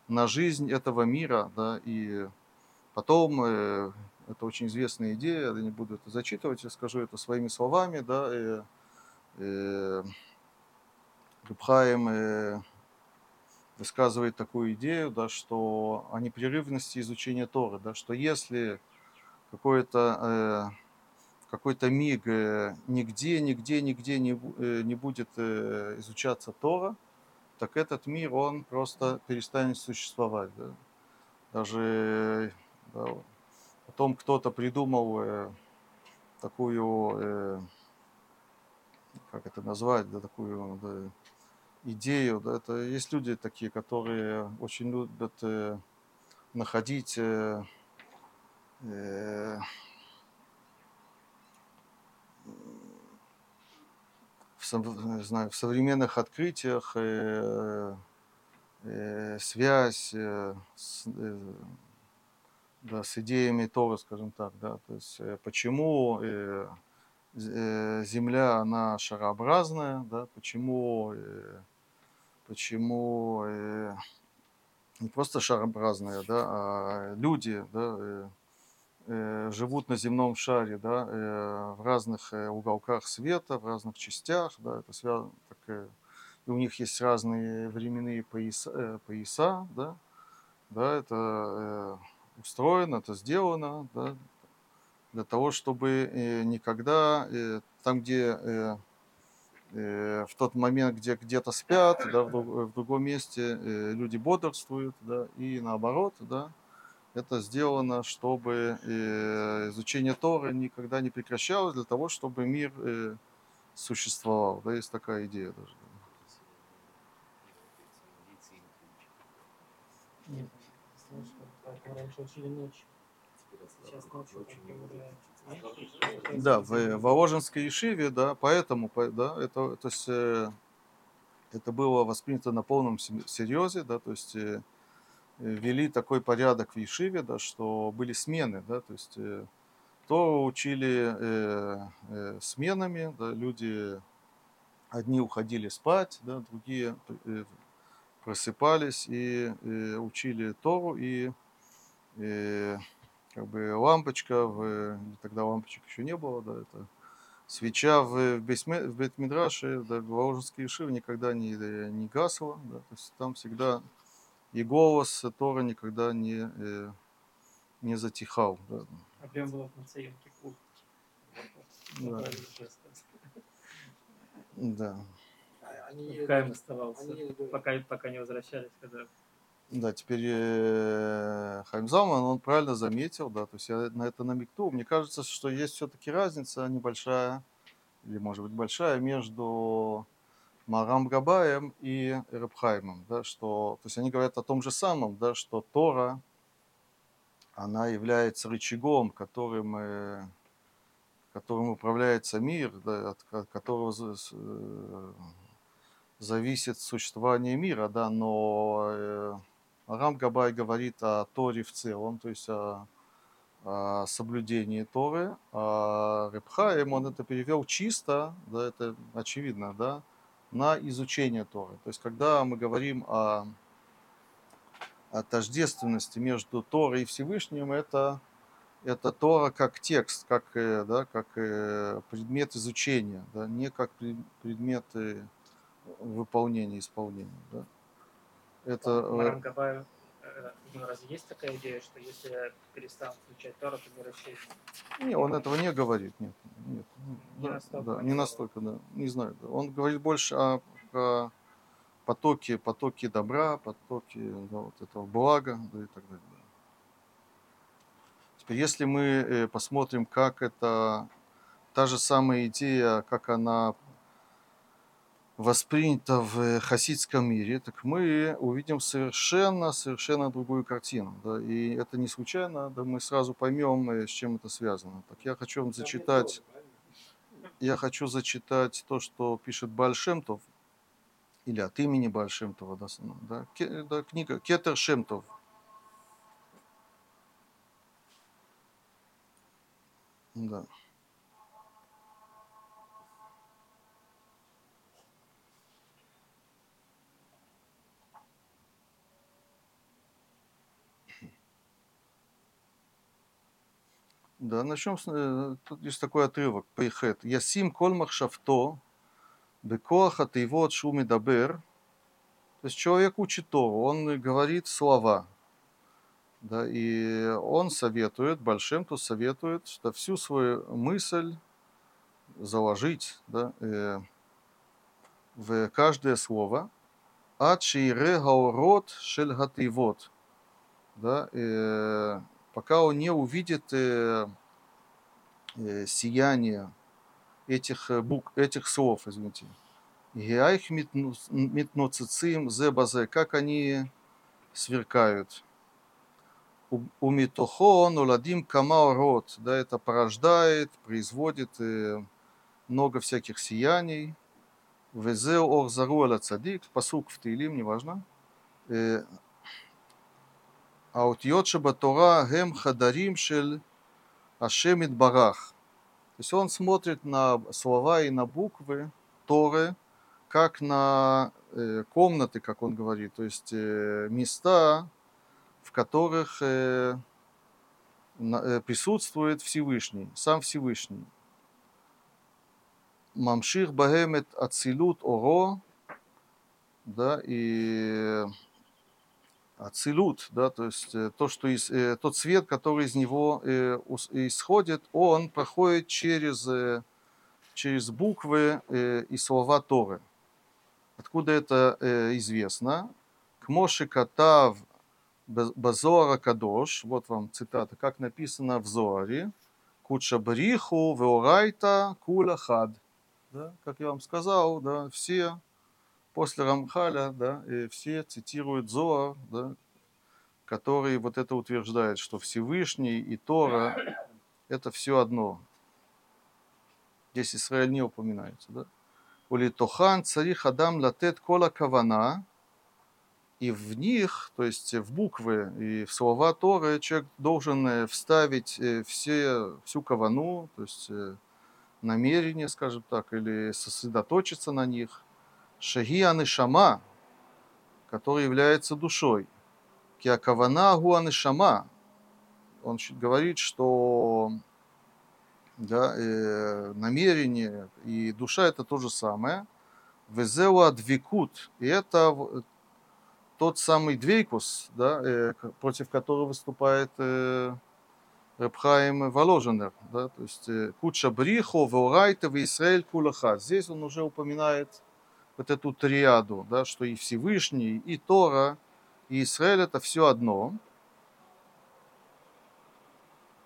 на жизнь этого мира. Да, и потом, э, это очень известная идея, я не буду это зачитывать, я скажу это своими словами, да, э, э, Рабхаим, э, высказывает такую идею, да, что о непрерывности изучения Торы, да, что если какой-то э, какой-то миг э, нигде, нигде, нигде не, э, не будет э, изучаться Тора, так этот мир, он просто перестанет существовать. да. Даже да, потом кто-то придумал э, такую, э, как это назвать, да, такую да, идею. Да, это есть люди такие, которые очень любят э, находить э, э, в, знаю, в современных открытиях э, э, связь э, с, э, да, с идеями Торы, скажем так, да, то есть э, почему э, э, Земля она шарообразная, да, почему э, почему э, не просто шарообразная, да, а люди, да, э, э, живут на земном шаре, да, э, в разных э, уголках света, в разных частях, да, это связано, так, э, и у них есть разные временные пояса, э, пояса да, да, это э, устроено, это сделано, да, для того, чтобы э, никогда э, там, где э, в тот момент, где где-то спят, да, в, друг- в другом месте э, люди бодрствуют, да, и наоборот, да, это сделано, чтобы э, изучение Торы никогда не прекращалось, для того, чтобы мир э, существовал. Да, есть такая идея даже. Нет, слышно, раньше учили ночью. Сейчас ночью Да, в Воложенской Ешиве, да, поэтому, по- да, это, то есть, э, это было воспринято на полном се- серьезе, да, то есть э, э, ввели такой порядок в Ешиве, да, что были смены, да, то есть э, то учили э, э, сменами, да, люди одни уходили спать, да, другие э, просыпались и э, учили Тору, и э, как бы лампочка, в, тогда лампочек еще не было, да, это свеча в, в, Бейсме- в Бетмидраше, да, в Воложенской Ешиве никогда не, не гасла, да, то есть там всегда и голос Тора никогда не, э, не затихал. Да. Объем был на Циенке Кур. Да. Да. А Они Каем оставался, Они пока, пока не возвращались, когда Да, теперь э, Хайм Залман, он правильно заметил, да, то есть я на это намекнул. Мне кажется, что есть все-таки разница небольшая, или может быть большая, между Марам Габаем и Рабхаймом, да, что, то есть они говорят о том же самом, да, что Тора, она является рычагом, которым, э, которым управляется мир, да, от ко- которого э, зависит существование мира, да, но э, Арам Габай говорит о Торе в целом, то есть о, о соблюдении Торы, а Репхаим, он это перевел чисто, да, это очевидно, да, на изучение Торы. То есть когда мы говорим о, о тождественности между Торой и Всевышним, это, это Тора как текст, как, э, да, как э, предмет изучения, да, не как пред- предмет э, выполнения, исполнения. Да. Это, э, Марангабаю, э, ну, разве есть такая идея, что если я перестану включать Тору, то мир исчезнет? не, он этого не говорит, нет, нет, ну, Не да, настолько да, не настолько, да, не знаю. да. Он говорит больше о, о потоке, потоке добра, потоке да, вот этого блага, да, и так далее. да. Теперь, если мы э, посмотрим, как это та же самая идея, как она воспринята в хасидском мире, так мы увидим совершенно, совершенно другую картину. Да? И это не случайно, да, мы сразу поймем, э, с чем это связано. Так я хочу вам зачитать, я хочу зачитать то, что пишет Бальшемтов, или от имени Бальшемтова, да, ну, да, да, книга Кетер Шемтов. Да. Да, начнем с... э, Тут есть такой отрывок, Пейхет. Ясим коль махшавто, бекоах атейвот шу медабер. То есть человек учит Тору, он говорит слова. Да, и он советует, Большим то советует, что всю свою мысль заложить да, э, в каждое слово. Ад шиире гаорот шель гатейвот. Да, э, пока он не увидит э, э, сияние этих э, букв, этих слов, извините. Геайх митноцицим зе базе, как они сверкают. У митохо ноладим камаорот, да, это порождает, производит э, много всяких сияний. Везео ор зару аля цадик, посук в Таилим, неважно. Э, האותיות שבתורה הם חדרים של השם יתברך. То есть он смотрит на слова и на буквы Торы, как на э, комнаты, как он говорит, то есть э, места, в которых э, на- э, присутствует Всевышний, сам Всевышний. Мамших бахемет ацилут оро, да, и ацилут, да, то есть э, то, что из, э, тот свет, который из него э, исходит, он проходит через, э, через буквы э, и слова Торы. Откуда это э, известно? Кмоши катав базора кадош, вот вам цитата, как написано в Зоре, кучабриху веорайта кулахад. Да, как я вам сказал, да, все после Рамхаля, да, все цитируют Зоар, да, который вот это утверждает, что Всевышний и Тора это все одно. Здесь Израиль не упоминается, да. Улитохан царих адам латет кола кавана, и в них, то есть в буквы и в слова Торы, человек должен э, вставить э, все, всю кавану, то есть э, намерение, скажем так, или сосредоточиться на них. Шаги анышама, который является душой. Киакавана гуанышама. Он говорит, что да, э, намерение и душа это то же самое. Везеуа двикут. И это в- тот самый двейкус, да, э, против которого выступает э, Рабхаим Воложенер. Да, то есть э, Куча Брихо, Веорайта, Израиль Кулаха. Здесь он уже упоминает вот эту триаду, да, что и Всевышний, и Тора, и Израиль это все одно.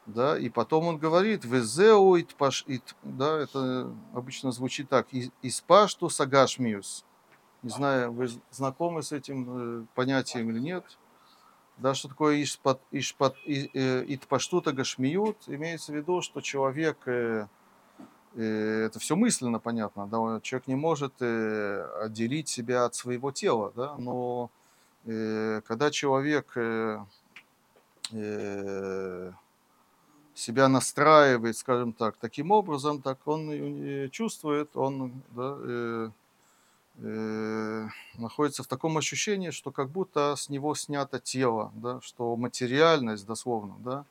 Да, и потом он говорит, Везеу итпаш, ит, да, это обычно звучит так, «И- Испашту сагашмиус. Не знаю, вы знакомы с этим э, понятием или нет. Да, что такое и- э, итпаштута гашмиют? Имеется в виду, что человек, э, это все мысленно понятно, да, человек не может э, отделить себя от своего тела, да, но э, когда человек э, э, себя настраивает, скажем так, таким образом, так он чувствует, он да, э, э, находится в таком ощущении, что как будто с него снято тело, да, что материальность, дословно, да,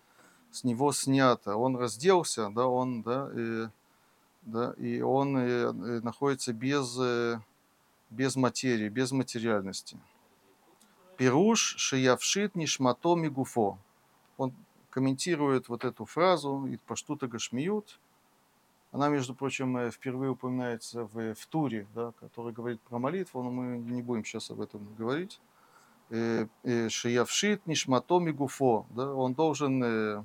с него снята. Он разделся, да, он, да, и, да, и он э, э, находится без, э, без материи, без материальности. Пируш шиявшит нишмато мигуфо. Он комментирует вот эту фразу, и паштута гашмиют. Она, между прочим, впервые упоминается в, в Туре, да, который говорит про молитву, но мы не будем сейчас об этом говорить. Шиявшит нишмато мигуфо. Да, он должен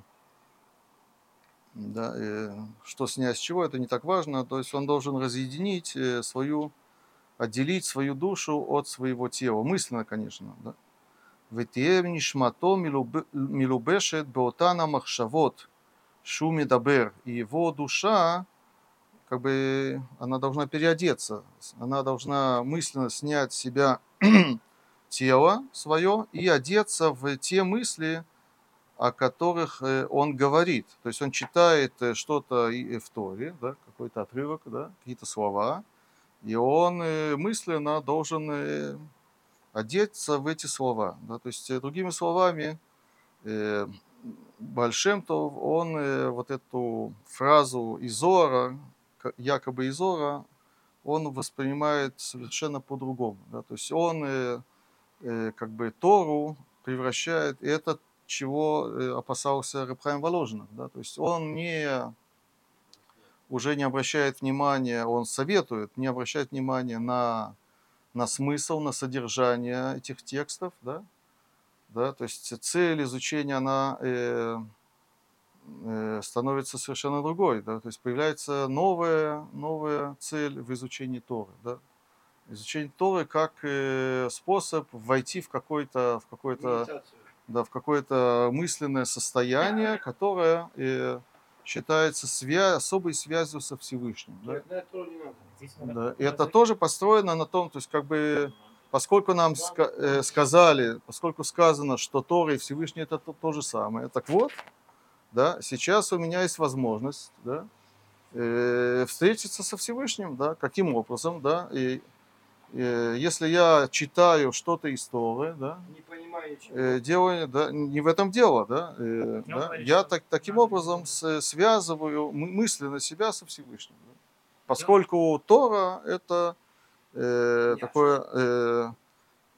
да, э, что снять с чего, это не так важно. То есть он должен разъединить э, свою, отделить свою душу от своего тела. Мысленно, конечно. Да. ותהיה נשמתו מלובשת באותן המחשבות שהוא מדבר, и его душа, как бы, она должна переодеться, она должна мысленно снять с себя тело свое и одеться в те мысли, о которых э, он говорит. То есть он читает э, что-то в Торе, да, какой-то отрывок, да, какие-то слова, и он э, мысленно должен одеться в эти слова. Да? То есть, другими словами, э, Большим, то он э, вот эту фразу Изора, якобы Изора, он воспринимает совершенно по-другому. Да? То есть он э, э, как бы Тору превращает, и это чего э, опасался Рабхайм Воложинов. Да? То есть он не уже не обращает внимания, он советует не обращать внимания на на смысл, на содержание этих текстов, да, да, то есть цель изучения, она э, э, становится совершенно другой, да, то есть появляется новая, новая цель в изучении Торы, да, изучение Торы как э, способ войти в какой-то, в какой-то, да, в какое-то мысленное состояние, которое э, считается свя- особой связью со Всевышним. Да? Да. И это тоже построено на том, то есть как бы, поскольку нам ска- э, сказали, поскольку сказано, что Тора и Всевышний это то, то же самое, так вот, да, сейчас у меня есть возможность, да, э, встретиться со Всевышним, да, каким образом, да, и если я читаю что-то из Торы, да, не понимаю. Э, дело, да, не в этом дело, да, э, да, я так, таким образом с, связываю мысленно себя со Всевышним. Да. Поскольку Тора это э, такое, э,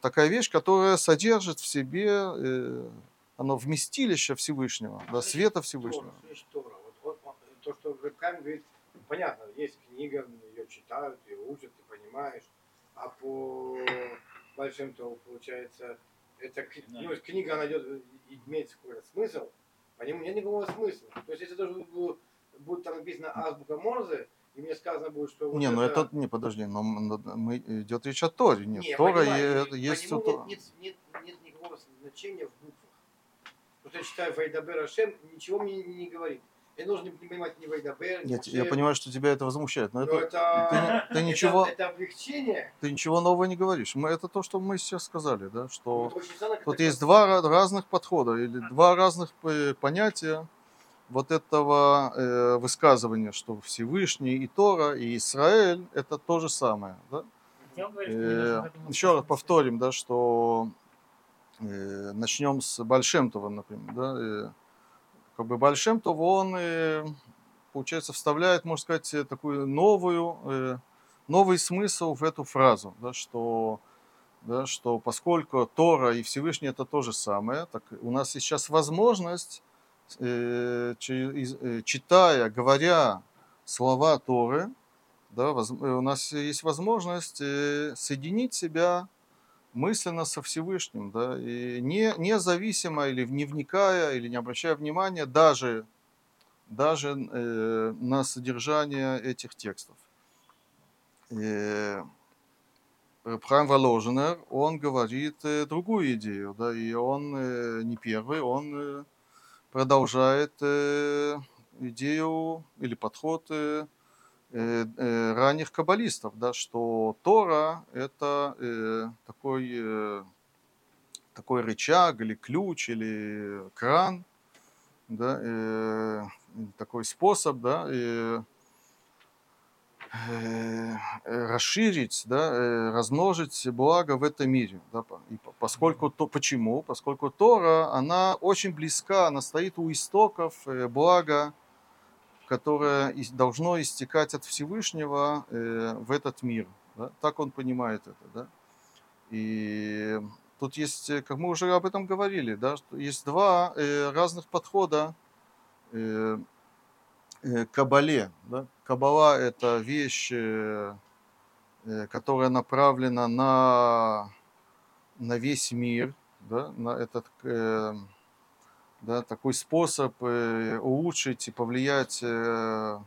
такая вещь, которая содержит в себе э, оно вместилище Всевышнего, да, света Всевышнего. Тора, Тора. Вот, вот, то, что говорит, понятно, есть книга, ее читают, ее учат, ты понимаешь, а по большим то получается, эта ну, книга, она идет, имеет какой-то смысл, по нему нет никакого смысла. То есть, если даже будет там написано азбука Морзе, и мне сказано будет, что... Вот не, ну это... не, подожди, но мы, идет речь о Торе. Нет, не, Тора понимаю, есть... По нему нет, нет, нет, нет никакого значения в буквах. Вот я читаю Вайдабер Ашем, ничего мне не, не говорит. Я должен не понимать ни Вайдабер, ни я, я понимаю, что тебя это возмущает, но, но это, это, ты, ты ничего, это, это облегчение. Ты ничего нового не говоришь. Мы, это то, что мы сейчас сказали, да, что ну, тут есть два разных подхода или два разных э, понятия вот этого э, высказывания, что Всевышний и Тора, и Израиль – это то же самое. Да? Э, еще раз повторим, да, что э, начнем с Большемтова, например. Да, э, как бы Большемтов, он, э, получается, вставляет, можно сказать, такую новую, э, новый смысл в эту фразу, да, что да, что поскольку Тора и Всевышний это то же самое, так у нас сейчас возможность Э, э, читая, говоря слова Торы, да, э, у нас есть возможность соединить себя мысленно со Всевышним, да, и не, независимо или не вникая, или не обращая внимания даже, даже э, на содержание этих текстов. Рабхайм Воложенер, он говорит э, другую идею, да, и он э, не первый, он продолжает э, идею или подход э, э, ранних каббалистов, да, что Тора это э, такой, э, такой рычаг или ключ или кран, да, э, такой способ, да, э, э, расширить, да, э, размножить благо в этом мире. Да, и поскольку то, почему? Поскольку Тора, она очень близка, она стоит у истоков э, блага, которое должно истекать от Всевышнего в этот мир. Так он понимает это. И тут есть, как мы уже об этом говорили, да, есть два разных подхода Э, кабале. Кабала – это вещь, э, э, которая направлена на, на весь мир, да? на этот да, такой способ улучшить и повлиять в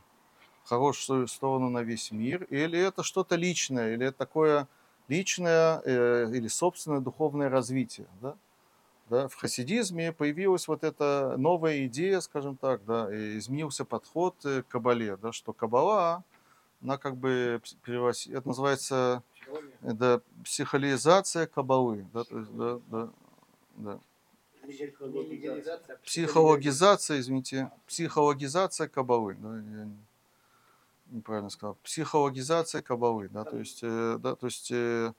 хорошую сторону на весь мир, или это что-то личное, или это такое личное или собственное духовное развитие. Да? да, в хасидизме появилась вот эта новая идея, скажем так, да, и изменился подход к кабале, да, что кабала, она как бы это называется да, психолизация кабалы, да, то есть, да, да, да. Психологизация, извините, психологизация кабалы, да, я неправильно сказал, психологизация кабалы, да, то есть, э, да, то есть э,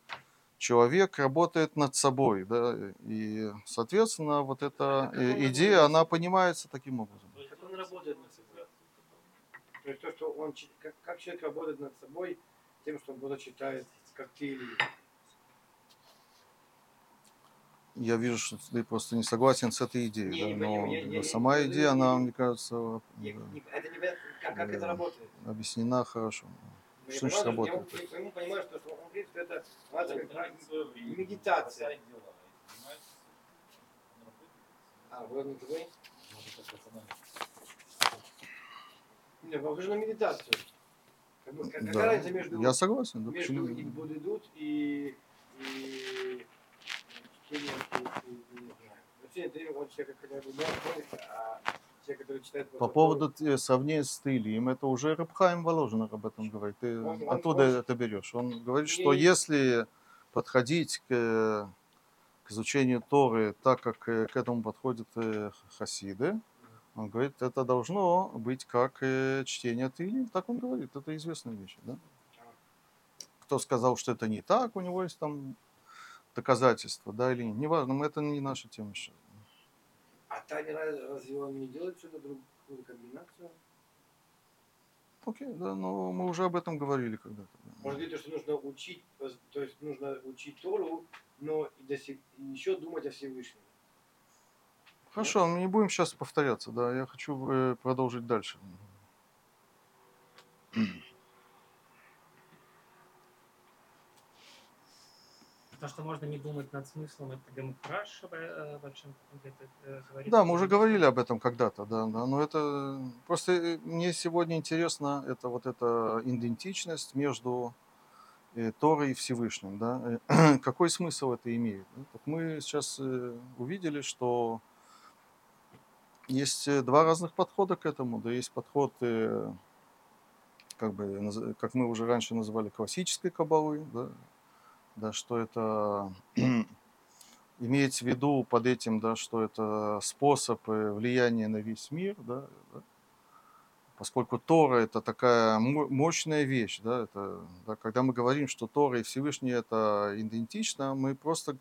человек работает над собой, да, и, соответственно, вот эта идея, она понимается таким образом. Как он работает над собой? То есть то, что он, как, как человек работает над собой, тем, что он читает коктейли. Я вижу, что ты просто не согласен с этой идеей, не, да, не, но не, не, сама не, идея, не, она, не, мне кажется, не, да, это не, как, как это работает? Объяснена хорошо. Ну, что значит работает? Я понимаю, что он, в принципе, это, это медитация. А, вы не твой? Нет, похоже на медитацию. Как бы, какая да. разница между, Я согласен, да, между почему? Будидут и, и, По поводу сравнения с Тылием, это уже Рабхайм Воложин об этом говорит. Ты он, оттуда он, это берешь. Он говорит, что если подходить к, к изучению Торы так, как к этому подходят э, хасиды, он говорит, это должно быть как э, чтение Тыли. Так он говорит, это известная вещь. Да? Кто сказал, что это не так, у него есть там доказательства, да или нет. Неважно, это не наша тема сейчас. А Таня разве он не делает что-то другую комбинацию? Окей, okay, да, но мы уже об этом говорили когда-то. Да. Может быть, что нужно учить, то есть нужно учить Тору, но и до сих, еще думать о Всевышнем. Хорошо, мы не будем сейчас повторяться, да, я хочу э, продолжить дальше. То, что можно не думать над смыслом, это Демукраш э, где-то э, говорит. Да, мы уже говорили об этом когда-то, да, да, но это просто э, мне сегодня интересно, это вот эта идентичность между Торой и Всевышним, да, какой смысл это имеет? Так мы сейчас увидели, что есть два разных подхода к этому, да, есть подход как бы, как мы уже раньше называли классической кабалы, да, да, что это имеется в виду под этим, да, что это способ э, влияния на весь мир, да, да, поскольку Тора это такая мощная вещь, да, это, да, когда мы говорим, что Тора и Всевышний это идентично, мы просто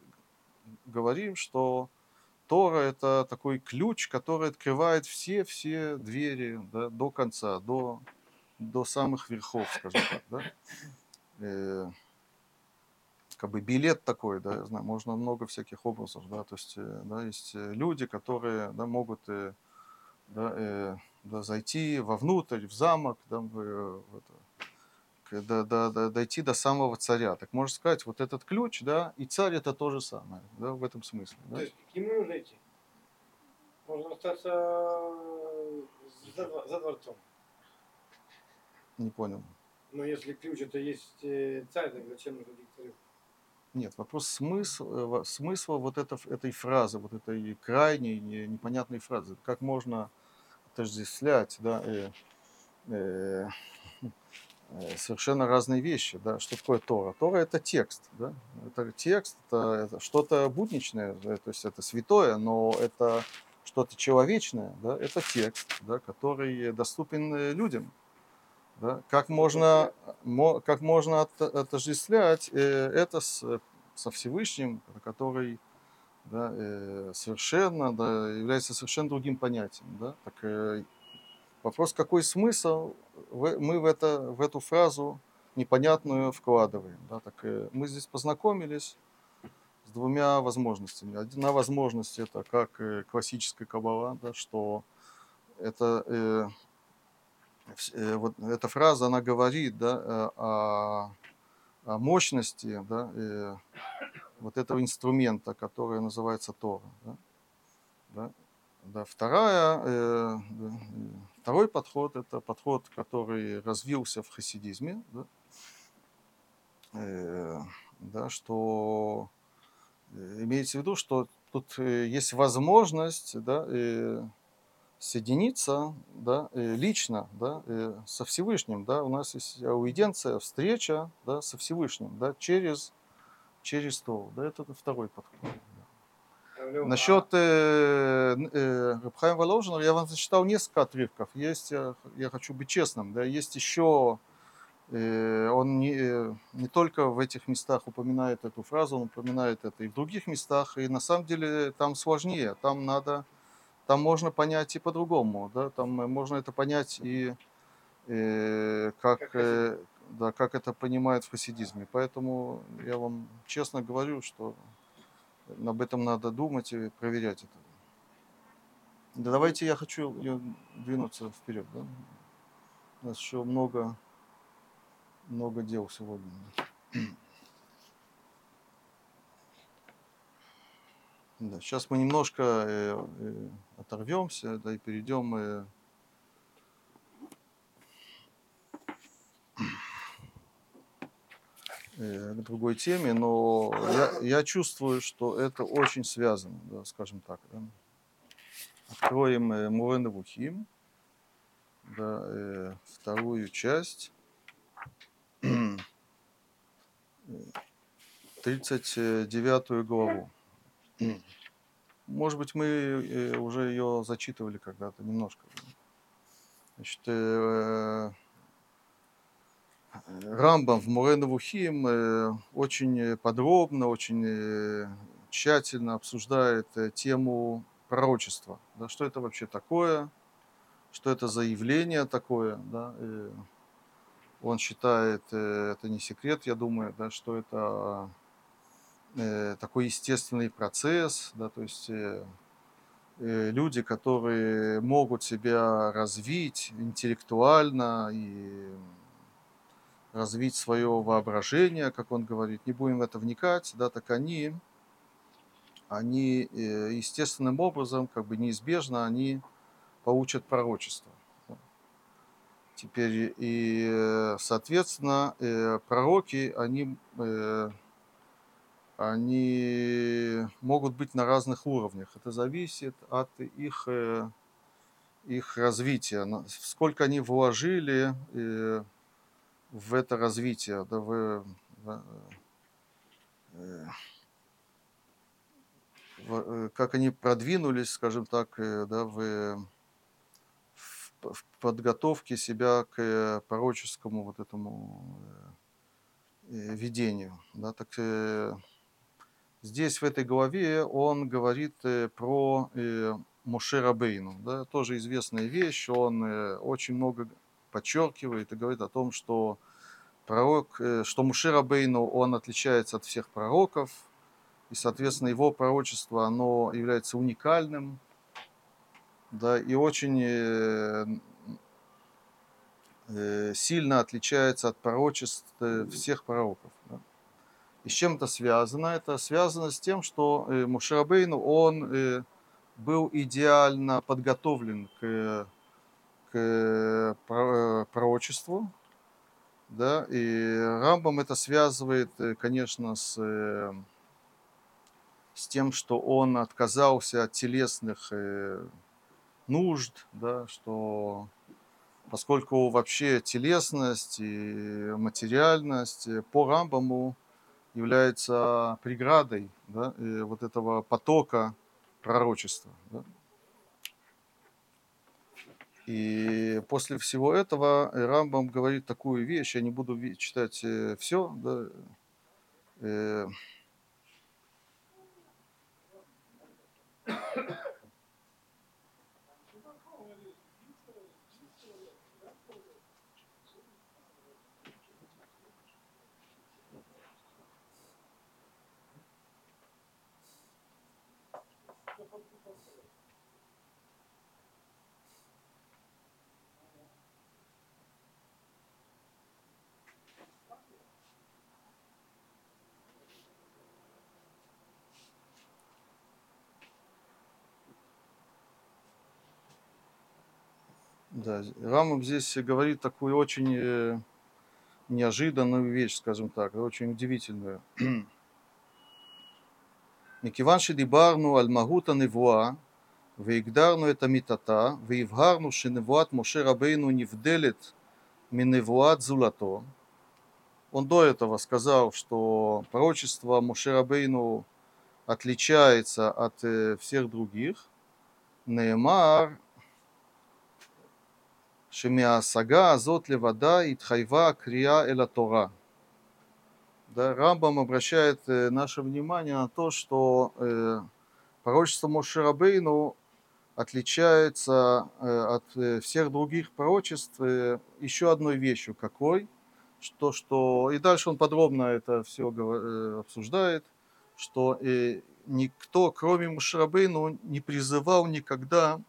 говорим, что Тора это такой ключ, который открывает все-все двери да, до конца, до, до самых верхов, скажем так. Да. Как бы билет такой, да, я знаю, можно много всяких образов, да, то есть, э, да, есть э, люди, которые, да, могут, э, да, э, да, зайти вовнутрь, в замок, да, в, в это, да, да, да, дойти до самого царя. Так можно сказать, вот этот ключ, да, и царь это то же самое, да, в этом смысле. Да? То есть к нему нужно идти? Можно остаться за, за дворцом? Не понял. Но если ключ это есть царь, так зачем нужно идти к царю? Нет, вопрос смысла, смысла вот это, этой фразы, вот этой крайней непонятной фразы. Как можно отождествлять да, э, э, э, совершенно разные вещи. Да? Что такое Тора? Тора это текст. Да? Это текст, это, это что-то будничное, да? то есть это святое, но это что-то человечное, да? это текст, да? который доступен э, людям. Да? Как можно, мо- как можно от- отождествлять э, это с, со Всевышним, который да, э, совершенно да, является совершенно другим понятием. Да? Так, э, вопрос, какой смысл в- мы в, это, в эту фразу непонятную вкладываем. Да? Так, э, мы здесь познакомились с двумя возможностями. Одна возможность это как классическая кабала, да, что это э, вот эта фраза, она говорит да, э, о, о мощности да, э, вот этого инструмента, который называется Тора. Да. Да. Да, вторая, э, э, второй подход это подход, который развился в хасидизме, да, Э, да, что э, имеется в виду, что тут э, есть возможность да, э, соединиться да, э, лично да, э, со Всевышним. Да. У нас есть ауиденция, встреча да, со Всевышним да, через, через Тору. Да, это второй подход. говорю, Насчет э, н- э, Рабхайма Воложенова я вам зачитал несколько отрывков. Есть, я, я хочу быть честным, да, есть еще, э, он не, э, не только в этих местах упоминает эту фразу, он упоминает это и в других местах, и на самом деле там сложнее, там надо, там можно понять и по-другому, да, там э, можно это понять и э, как, э, да, как это понимают в хасидизме. Поэтому я вам честно говорю, что об этом надо думать и проверять это. Да давайте я хочу двинуться вперед. Да? У нас еще много, много дел сегодня. Да, сейчас мы немножко э, э, оторвемся, да, и перейдем э, э, другой теме, но я, я чувствую, что это очень связано, да, скажем так. Да. Откроем э, Мурен Вухим, да, э, вторую часть, э, 39 главу. Может быть, мы э, уже ее зачитывали когда-то немножко. Значит, э, Рамбам в Муреновухим э, очень э, подробно, очень э, тщательно обсуждает э, тему пророчества. Да, что это вообще такое, что это за явление такое. Да, э, он считает, э, это не секрет, я думаю, да, что это э, такой естественный процесс, да, то есть э, э, люди, которые могут себя развить интеллектуально и развить свое воображение, как он говорит, не будем в это вникать, да, так они, они э, естественным образом, как бы неизбежно, они получат пророчество. Теперь и, э, соответственно, пророки, они, они могут быть на разных уровнях. Это зависит от их, э, их развития, сколько они вложили э, в это развитие, да, в, в, э, как они продвинулись, скажем так, да, в, в подготовке себя к пророческому вот этому видению. Да, так, здесь в этой главе он говорит э, про э, Моше Рабейну, да, тоже известная вещь, он э, очень много подчеркивает и говорит о том, что пророк, что Муше Рабейну, он отличается от всех пророков, и, соответственно, его пророчество, оно является уникальным, да, и очень сильно отличается от пророчеств всех пророков. да. И с чем это связано? Это связано с тем, что э, Моше Рабейну, он э, был идеально подготовлен к, к про- пророчеству, да, и Рамбам это связывает, э, конечно, с, э, с тем, что он отказался от телесных э, нужд, да, что поскольку вообще телесность и материальность э, по Рамбаму является преградой да, э, вот этого потока пророчества. да. И после всего этого Рамбам говорит такую вещь, я не буду читать все, да, э, Да, Рамбам здесь говорит такую очень э, неожиданную вещь, скажем так, очень удивительную. מכיוון שדיברנו על מהות הנבואה והגדרנו את אמיתתה והבהרנו שנבואת משה רבינו נבדלת מנבואת זולתו, он до этого сказал, что пророчество Моше Рабейну отличается от э, всех других. Шемиасага азот левада и тхайва крия эла тора. Да, Рамбам обращает э, наше внимание на то, что э, пророчество Мошерабейну отличается э, от э, всех других пророчеств э, еще одной вещью. Какой? Что, что... И дальше он подробно это все э, обсуждает, что э, никто, кроме Мушрабейну, не призывал никогда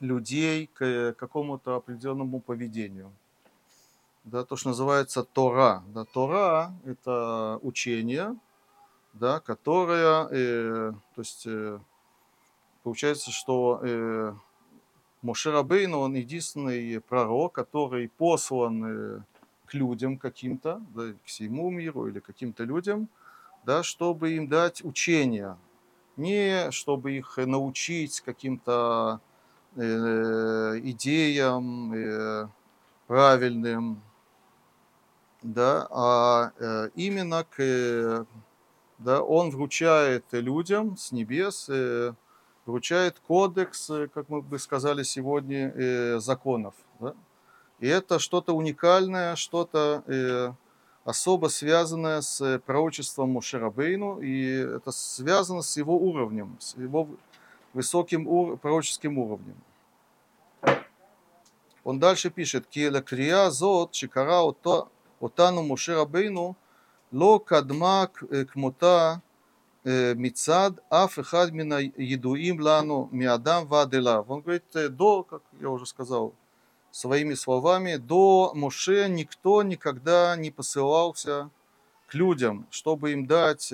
людей к э, какому-то определенному поведению. Да, то, что называется Тора. Да, Тора – это учение, да, которое, э, то есть, э, получается, что э, Моше Рабейну, он единственный пророк, который послан э, к людям каким-то, да, к всему миру или каким-то людям, да, чтобы им дать учение, не чтобы их научить каким-то идеям э, правильным, да, а э, именно к, э, да, он вручает людям с небес, э, вручает кодекс, э, как мы бы сказали сегодня, э, законов. Да? И это что-то уникальное, что-то э, особо связанное с пророчеством Мушерабейну, и это связано с его уровнем, с его высоким пророческим уровнем. Он дальше пишет, «Ки лакрия зот шикара отану Муше Рабейну ло кадма э, кмота э, мицад аф эхад мина едуим лану миадам вадела. Он говорит, «Э, до, как я уже сказал, своими словами, до Муше никто никогда не посылался к людям, чтобы им дать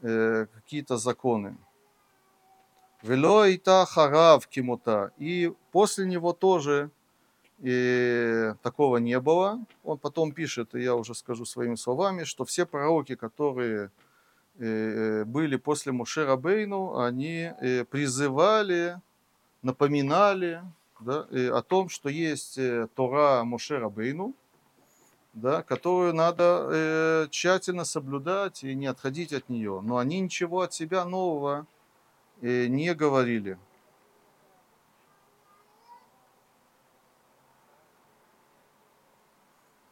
какие-то законы. Вело и та харав кимота. И после него тоже и такого не было. Он потом пишет, и я уже скажу своими словами, что все пророки, которые э, были после Муше Рабейну, они э, призывали, напоминали да, о том, что есть э, Тора Муше Рабейну, да, которую надо тщательно соблюдать и не отходить от нее. Но они ничего от себя нового не говорили.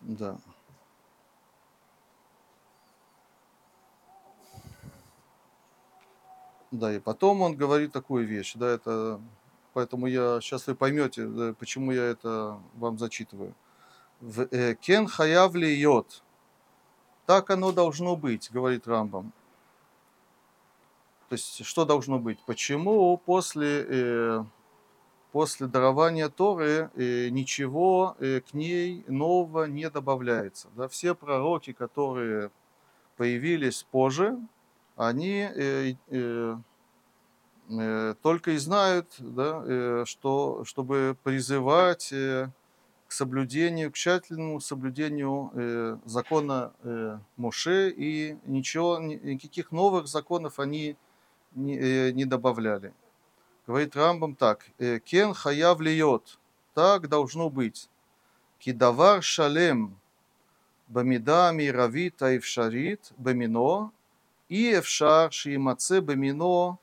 Да. Да, и потом он говорит такую вещь, да, это, поэтому я, сейчас вы поймете, да, почему я это вам зачитываю. В э, Кен хаяв йод. Так оно должно быть, говорит Рамбам. То есть, что должно быть? Почему после э, после дарования Торы э, ничего э, к ней нового не добавляется. Да? Все пророки, которые появились позже, они э, э, э, только и знают, да, э, что, чтобы призывать э, к соблюдению, к тщательному соблюдению э, закона э, Моше, и ничего, никаких новых законов они не, не, э, не добавляли. Говорит Рамбам так. «Э, кен хаяв льет. Так должно быть. Кидавар шалем бамида мировит аевшарит бамино и эвшар шиимаце бамино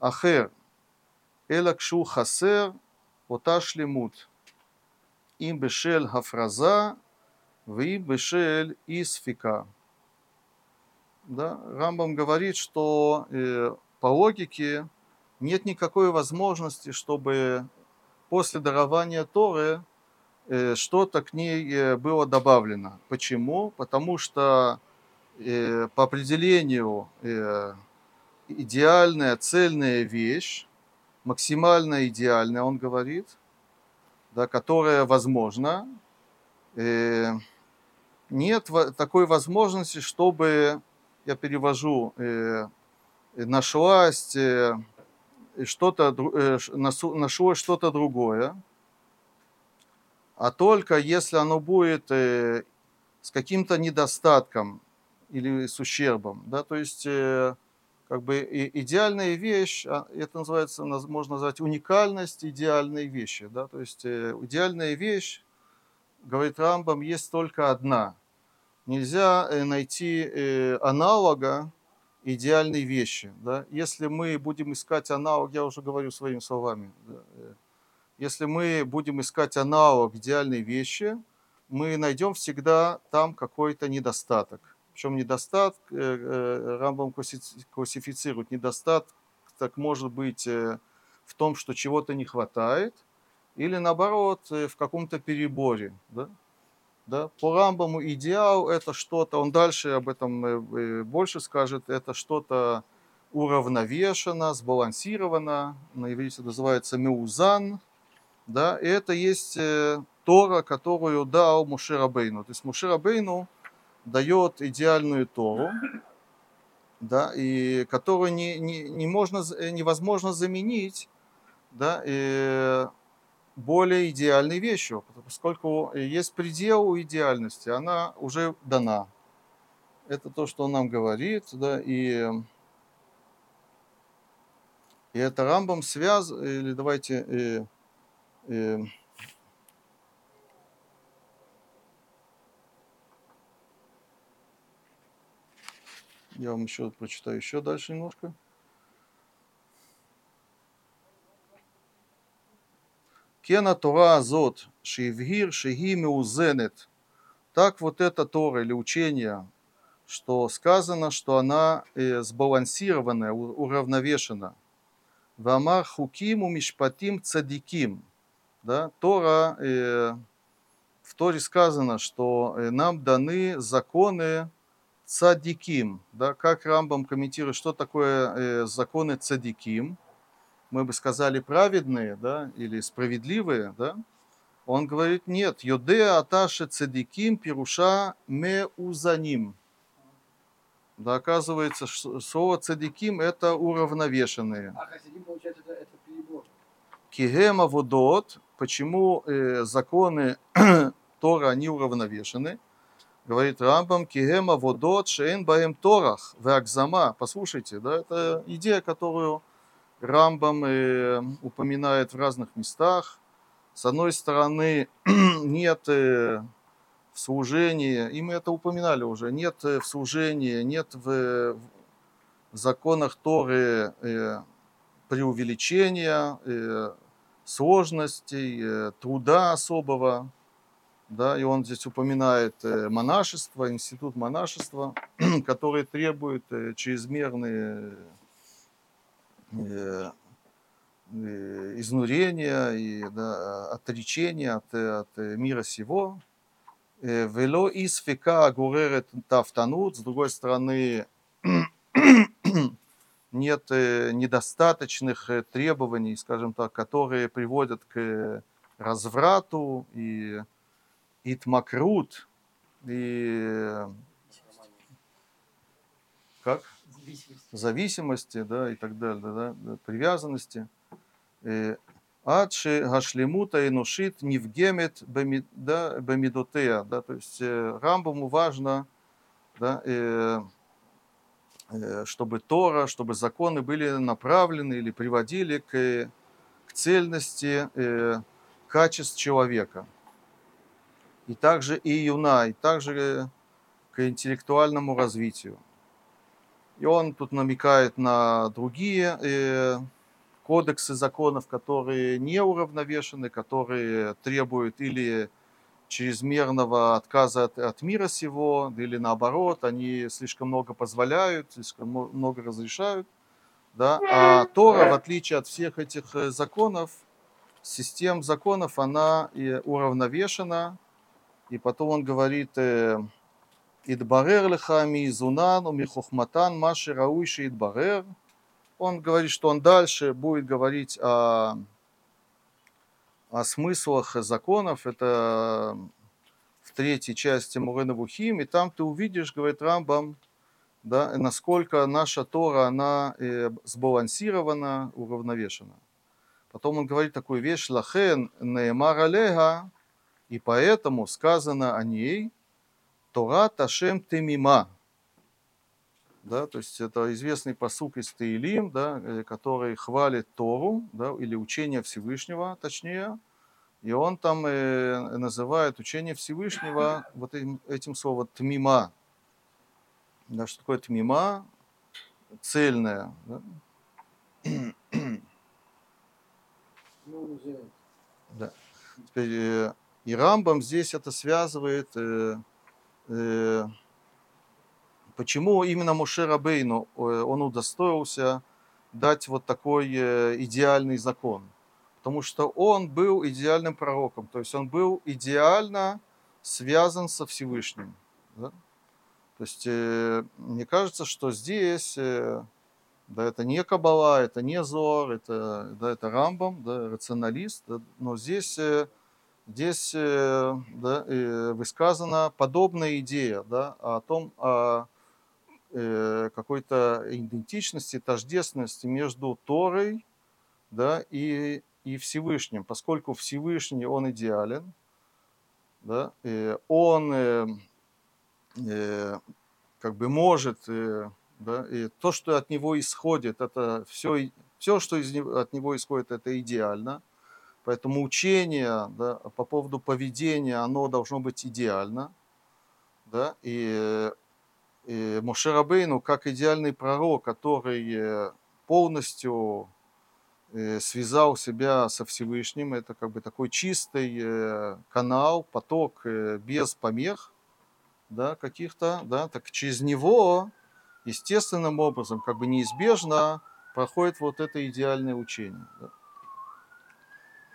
ахер. Элакшу хасер ота шлемут. Им бешель хафраза, вы бешель исфика. Да? Рамбам говорит, что э, по логике нет никакой возможности, чтобы после дарования Торы э, что-то к ней э, было добавлено. Почему? Потому что э, по определению э, идеальная, цельная вещь, максимально идеальная, он говорит, да, которая возможна, э, нет такой возможности, чтобы, я перевожу, э, нашлась э, что-то, э, нашлось что-то другое, а только если оно будет э, с каким-то недостатком или с ущербом, да, то есть э, как бы идеальная вещь, а, это называется, можно назвать уникальность идеальной вещи, да, то есть э, идеальная вещь, говорит Рамбам, есть только одна. Нельзя э, найти э, аналога идеальной вещи, да. Если мы будем искать аналог, я уже говорю своими словами, да, если мы будем искать аналог идеальной вещи, мы найдем всегда там какой-то недостаток. Причем недостаток, э, э, Рамбам классифицирует, недостаток так может быть э, в том, что чего-то не хватает, или наоборот, в каком-то переборе. Да? Да? По Рамбаму идеал это что-то, он дальше об этом больше скажет, это что-то уравновешено, сбалансировано, на иврите называется меузан, да, и это есть Тора, которую дал Мушерабейну. То есть Мушерабейну дает идеальную Тору, да, и которую не, не, не можно, невозможно заменить да, и более идеальной вещью, поскольку есть предел у идеальности, она уже дана. Это то, что он нам говорит, да, и, и это Рамбом связ, или давайте, и, и, Я вам еще прочитаю еще дальше немножко. Кена Тора Азот, Шивгир, Шиги Меузенет. Так вот эта Тора или учение, что сказано, что она э, сбалансированная, уравновешена. Вамар Хукиму Мишпатим Цадиким. Да, Тора, э, в Торе сказано, что э, нам даны законы цадиким. Да, как Рамбам комментирует, что такое э, законы цадиким? Мы бы сказали праведные, да, или справедливые, да? Он говорит, нет, йоде аташе цадиким пируша меузаним. Да, оказывается, слово цадиким это уравновешенные. А хасидим, получается, это, это перебор. Кигема водот, почему э, законы Тора, они уравновешены? говорит Рамбам, кигема водот шейн баем торах, веакзама. Послушайте, да, это идея, которую Рамбам э, упоминает в разных местах. С одной стороны, нет э, в служении, и мы это упоминали уже, нет э, в служении, нет в, в законах Торы э, преувеличения, э, сложностей, э, труда особого, да, и он здесь упоминает э, монашество, институт монашества, который требует э, чрезмерные э, изнурения и да, отречения от, от мира сего. Вело из фека гуререт тафтанут, с другой стороны, нет недостаточных требований, скажем так, которые приводят к разврату и Итмакрут и как? Зависимости. Зависимости, да, и так далее, да, да привязанности. Э, Адши гашлемута и нушит невгемет бамидотея, да, то есть э, Рамбаму важно, да, э, чтобы Тора, чтобы законы были направлены или приводили к, к цельности качеств человека и также и юна, и также к интеллектуальному развитию. И он тут намекает на другие э, кодексы законов, которые не уравновешены, которые требуют или чрезмерного отказа от, от мира сего, или наоборот, они слишком много позволяют, слишком много разрешают. Да? А Тора, в отличие от всех этих э, законов, систем законов, она и уравновешена. И потом он говорит, э, «Идбарер леха ми изунан, ми хохматан, маши рауиши идбарер». Он говорит, что он дальше будет говорить о о смыслах законов, это в третьей части Мурена Вухим, и там ты увидишь, говорит Рамбам, да, насколько наша Тора, она э, сбалансирована, уравновешена. Потом он говорит такую вещь, лахен неемар алега, и поэтому сказано о ней, Тора Ташем Темима. Да, то есть это известный посук из Таилим, да, э, который хвалит Тору, да, или учение Всевышнего, точнее, и он там э, называет учение Всевышнего вот этим, этим словом тмима. Да, что такое тмима? Цельная. Да? Да. Теперь, э, и Рамбам здесь это связывает, э, почему именно Муше Рабейну э, он удостоился дать вот такой э, идеальный закон потому что он был идеальным пророком, то есть он был идеально связан со Всевышним. Да? То есть э, мне кажется, что здесь э, да, это не Кабала, это не Зор, это, да, это Рамбам, да, рационалист, да, но здесь, э, здесь э, да, э, высказана подобная идея да, о том, о э, какой-то идентичности, тождественности между Торой да, и и Всевышним, поскольку Всевышний, он идеален, да, он как бы может, да, и то, что от него исходит, это все, все что из от него исходит, это идеально. Поэтому учение да, по поводу поведения, оно должно быть идеально. Да, и, и Мушерабейну, как идеальный пророк, который полностью Э, связал себя со Всевышним. Это как бы такой чистый э, канал, поток э, без помех да, каких-то. Да, так через него естественным образом, как бы неизбежно проходит вот это идеальное учение. Да.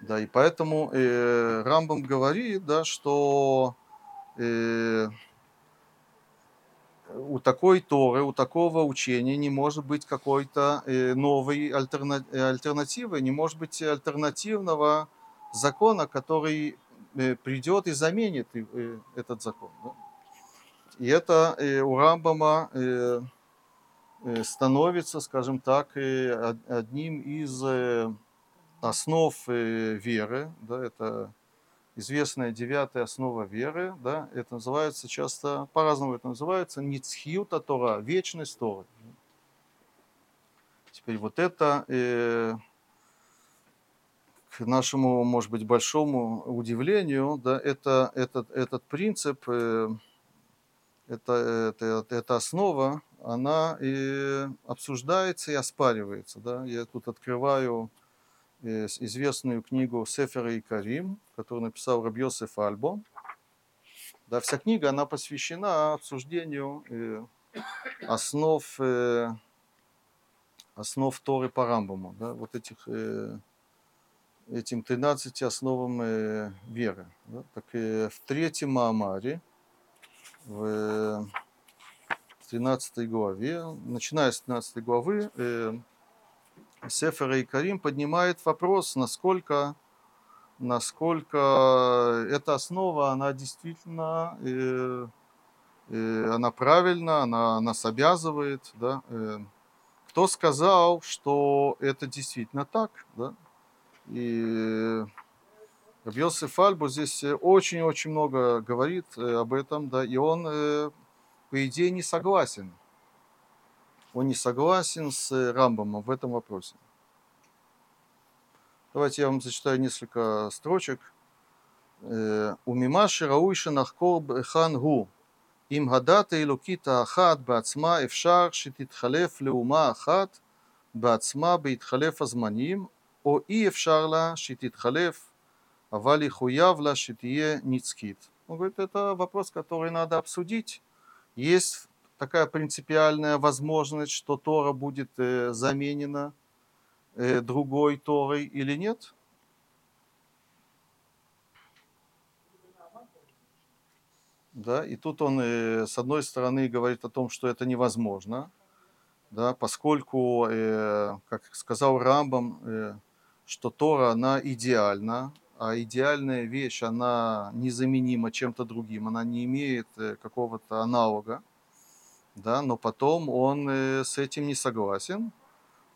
Да, и поэтому э, Рамбам говорит, да, что э, у такой Торы, у такого учения не может быть какой-то э, новой э, альтернативы, не может быть альтернативного закона, который э, придет и заменит этот закон. И это у Рамбама становится, скажем так, одним из основ веры. Да, это известная девятая основа веры, да, это называется часто, по-разному это называется, ницхиюта Тора, вечность Торы. Теперь вот это э, к нашему, может быть, большому удивлению, да, это, этот, этот принцип, э, это, это, это основа, она и обсуждается и оспаривается. Да. Я тут открываю известную книгу Сефера и Карим, которую написал Рабьосеф Альбо. Да, вся книга, она посвящена обсуждению э, основ, э, основ Торы по Рамбаму, да, вот этих, э, этим 13 основам э, веры. Да. Так э, в третьем Маамаре, в 13 главе, начиная с 13 главы, э, Сефера и Карим поднимает вопрос, насколько, насколько эта основа, она действительно, э, э, она правильна, она нас обязывает. Да? Э, кто сказал, что это действительно так? Да? И Рабьосиф Альбу здесь очень-очень много говорит э, об этом, да, и он, э, по идее, не согласен он не согласен с э, Рамбомом в этом вопросе. Давайте я вам зачитаю несколько строчек. Э, У Мимаши Рауиши Нахкор Хангу. Им гадата и лукита ахат бацма эфшар шититхалеф леума ахат бацма бейтхалеф азманим о и эфшар ла авали а хуявла шитие ницкит. Он говорит, это вопрос, который надо обсудить. Есть такая принципиальная возможность, что Тора будет э, заменена э, другой Торой или нет? Да, и тут он э, с одной стороны говорит о том, что это невозможно, да, поскольку, как сказал Рамбам, что Тора, она идеальна, а идеальная вещь, она незаменима чем-то другим, она не имеет какого-то аналога, да, но потом он э, с этим не согласен.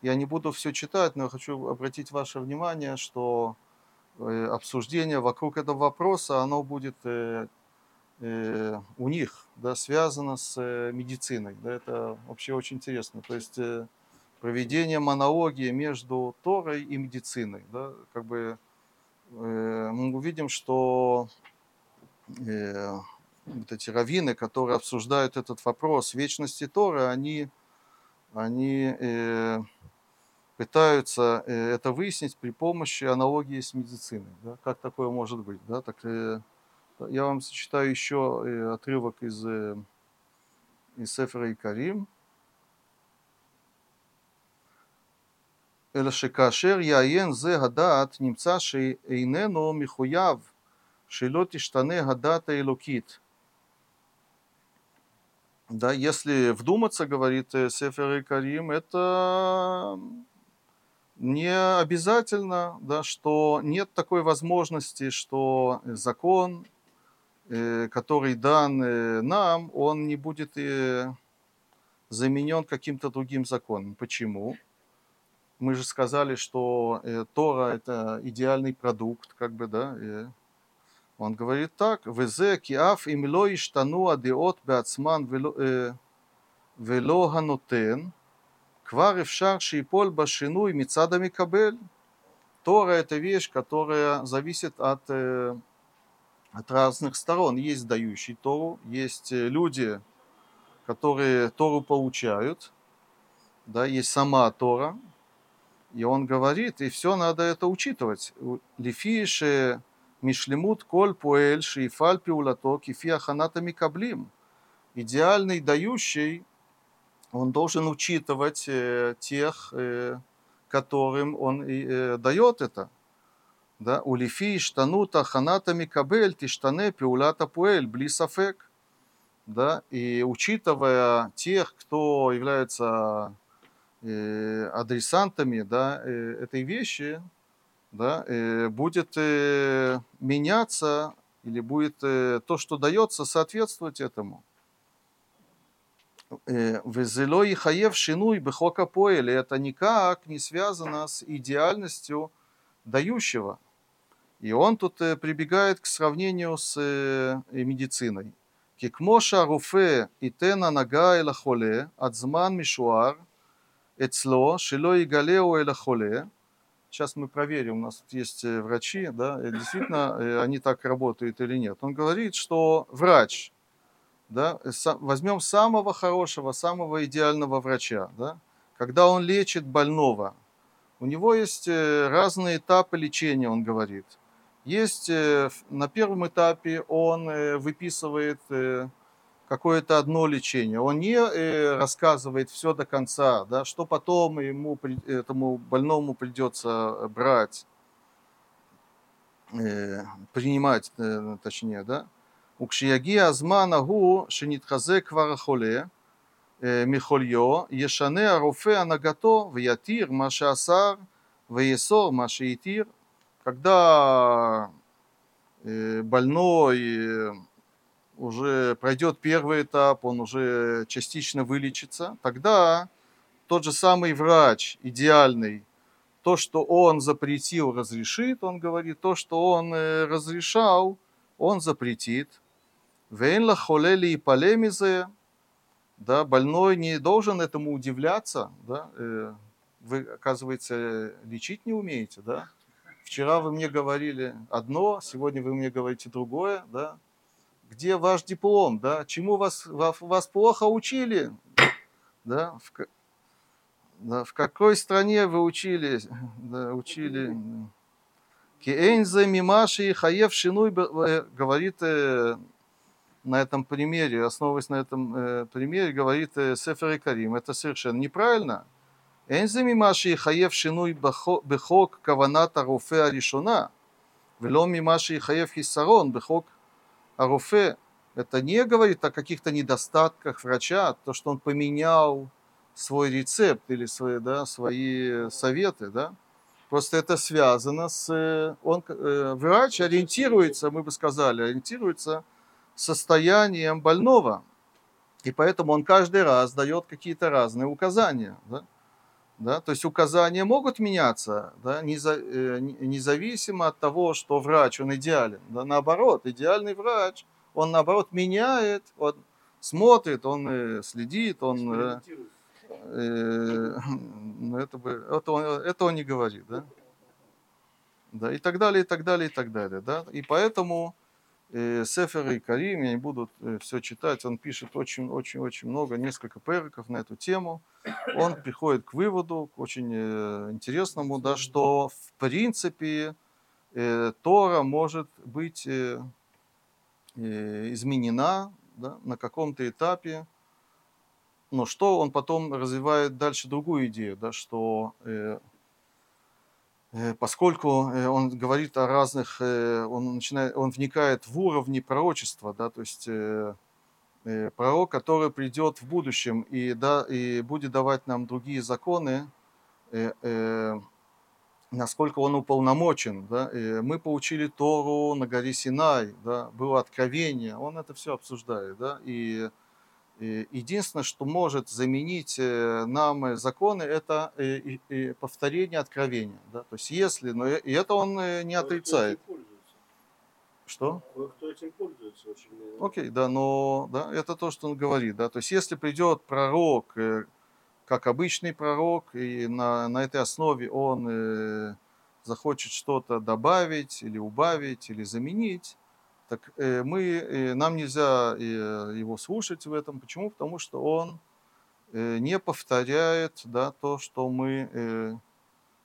Я не буду все читать, но я хочу обратить ваше внимание, что э, обсуждение вокруг этого вопроса, оно будет э, у них да, связано с медициной. Да, это вообще очень интересно. То есть проведение монологии между Торой и медициной. Да, как бы мы увидим, что вот эти раввины, которые обсуждают этот вопрос вечности Торы, они, они э, пытаются э, это выяснить при помощи аналогии с медициной. Да? Как такое может быть? Да? Так, э, я вам зачитаю еще э, отрывок из, э, из Сефера и Карим. אלא שכאשר יעיין זה הדעת, נמצא שאיננו מחויב שלא תשתנה הדת האלוקית. да, если вдуматься, говорит э, Сефер и Карим, это не обязательно, да, что нет такой возможности, что закон, э, который дан э, нам, он не будет заменен каким-то другим законом. Почему? Мы же сказали, что Тора это идеальный продукт, как бы, да, он говорит так, «Везе киаф им ло иштану адеот беацман э, вело ганутен, квар эфшар шииполь башину и мицада микабель». Тора – это вещь, которая зависит от, э, от разных сторон. Есть дающий Тору, есть э, люди, которые Тору получают, да, есть сама Тора, и он говорит, и все надо это учитывать. Лифиши Мишлемут коль пуэль шиифаль пиулато кифи аханата микаблим. Идеальный дающий, он должен учитывать э, тех, э, которым он э, дает это. Да? Улифи штанута ханата микабель тиштане пиулата пуэль блисафек. Да? И учитывая тех, кто является адресантами да, этой вещи, да, э, будет э, меняться или будет э, то, что дается, соответствовать этому. Везело и хаев шинуй бехока поэли. Это никак не связано с идеальностью дающего. И он тут прибегает к сравнению с медициной. Кикмоша руфе и тена нага эла холе, адзман мишуар, эцло, шило и галео эла холе, Сейчас мы проверим, у нас тут есть э, врачи, да, действительно э, они так работают или нет. Он говорит, что врач, да, возьмем самого хорошего, самого идеального врача, да, когда он лечит больного, у него есть э, разные этапы лечения, он говорит. Есть на первом этапе он выписывает какое-то одно лечение. Он не э, рассказывает все до конца, да, что потом ему, этому больному придется э, брать, э, принимать, точнее, да. Укшияги азман агу шинитхазе кварахоле михольё ешане аруфе анагато вятир маша асар веесор маша итир. Когда больной уже пройдет первый этап, он уже частично вылечится, тогда тот же самый врач, идеальный, то, что он запретил, разрешит, он говорит, то, что он э, разрешал, он запретит. Вейнла холели и полемизе, да, больной не должен этому удивляться, да, э, вы, оказывается, лечить не умеете, да. Вчера вы мне говорили одно, сегодня вы мне говорите другое, да где ваш диплом, да, чему вас, вас, плохо учили, да, в, Да, в какой стране вы учили, да, учили Киэнзе Мимаши Хаев Шинуй э, говорит э, на этом примере, основываясь на этом э, примере, говорит Сефер и Карим. Это совершенно неправильно. Энзе Мимаши Хаев Шинуй Бехок Каваната Руфе Аришона. Вело Мимаши Хаев Хисарон Бехок Аруфе. Это не говорит о каких-то недостатках врача, то, что он поменял свой рецепт или свои, да, свои советы, да. Просто это связано с... Э, он, э, врач ориентируется, мы бы сказали, ориентируется состоянием больного. И поэтому он каждый раз дает какие-то разные указания. Да? Да? То есть указания могут меняться, да? Э, независимо от того, что врач, он идеален. Да? Наоборот, идеальный врач, он наоборот меняет, он смотрит, он следит, он э, ну, это, бы, это, он, это он не говорит, да? Да, и так далее, и так далее, и так далее, да? И поэтому э, Сефер и Карим, я не буду э, все читать, он пишет очень-очень-очень много, несколько периков на эту тему. Он приходит к выводу, к очень э, интересному, да, что в принципе э, Тора может быть э, э, изменена да, на каком-то этапе, но что он потом развивает дальше другую идею, да, что э, э, поскольку э, он говорит о разных, э, он начинает, он вникает в уровни пророчества, да, то есть э, э, пророк, который придет в будущем и, да, и будет давать нам другие законы, э, э, насколько он уполномочен. Да? Мы получили Тору на горе Синай, да? было откровение, он это все обсуждает. Да? И Единственное, что может заменить э, нам законы, это э, повторение откровения. Да? То есть если, но и это он э, не отрицает. Что? Кто этим пользуется очень Окей, да, но да, это то, что он говорит. Да? То есть если придет пророк, как обычный пророк, и на, на этой основе он захочет что-то добавить или убавить или заменить, так э, мы, э, нам нельзя э, его слушать в этом. Почему? Потому что он не повторяет да, то, что мы,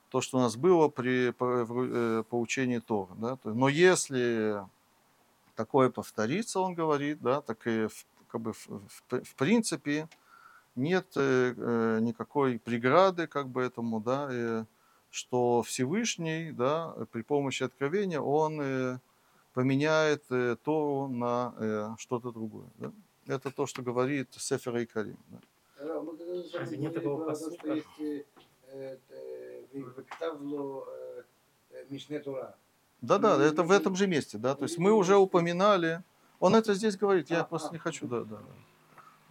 то, что у нас было при получении Тора. Да. Но если такое повторится, он говорит, да, так и в, как бы в, в, в принципе нет никакой преграды как бы этому, да, что Всевышний, да, при помощи откровения, он поменяет э, Тору на э, что-то другое. Да? Это то, что говорит Сефер и Карим. Да. Разве нет такого посылка? Да, да, это в этом же месте, да. То есть мы уже упоминали. Он это здесь говорит, я просто не хочу, да, да, да.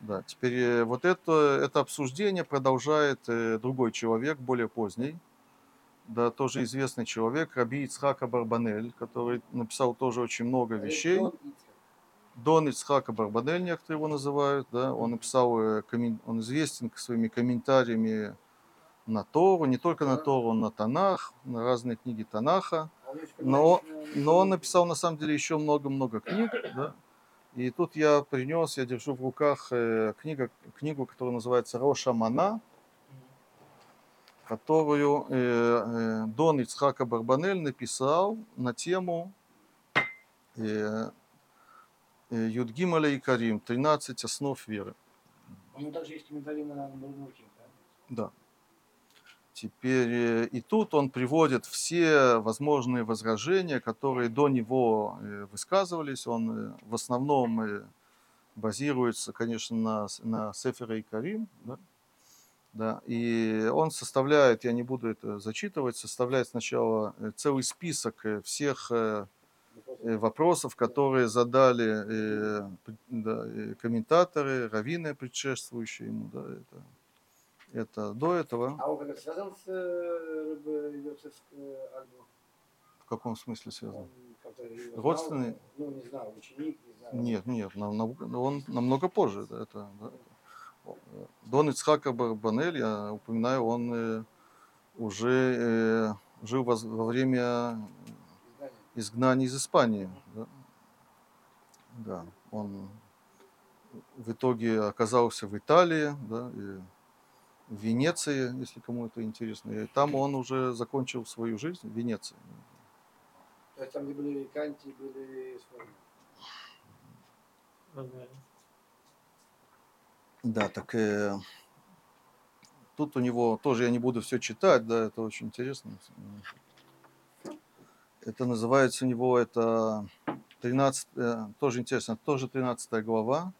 Да, теперь э, вот это, это обсуждение продолжает другой человек, более поздний, да, тоже известный человек, Раби Ицхака Барбанель, который написал тоже очень много вещей. Дон Ицхака Барбанель, некоторые его называют, да, он написал, э, он известен своими комментариями на Тору, не только на Тору, на Танах, на разные книги Танаха, но, но он написал на самом деле еще много-много книг, да, и тут я принес, я держу в руках э, книга, книгу, которая называется Роша Мана, которую э, э, Дон Ицхака Барбанель написал на тему э, Юдгималя и Карим, 13 основ веры. У него также есть комментарий на Нурмуркин, да? Да. Теперь и тут он приводит все возможные возражения, которые до него высказывались. Он в основном базируется, конечно, на, на Сефере и Карим. Да? Да, и он составляет, я не буду это зачитывать, составляет сначала э, целый список э, всех э, вопросов, которые задали да, комментаторы, раввины, предшествующие ему. Да, это, это до этого. А он как связан с Альбо? В каком смысле связан? Родственный? Ну, не знаю, ученик, не знаю. Нет, нет, он намного позже. Это, да, Дон Ицхака Барбанель, я упоминаю, он э, уже э, жил во время изгнания из Испании. Да, да он в итоге оказался в Италии, да, и в Венеции, если кому это интересно. И там он уже закончил свою жизнь в Венеции. То есть там, где были канти, были сформы. Да, так э, тут у него тоже я не буду все читать, да, это очень интересно. Это называется у него это 13, э, тоже интересно, тоже 13 глава.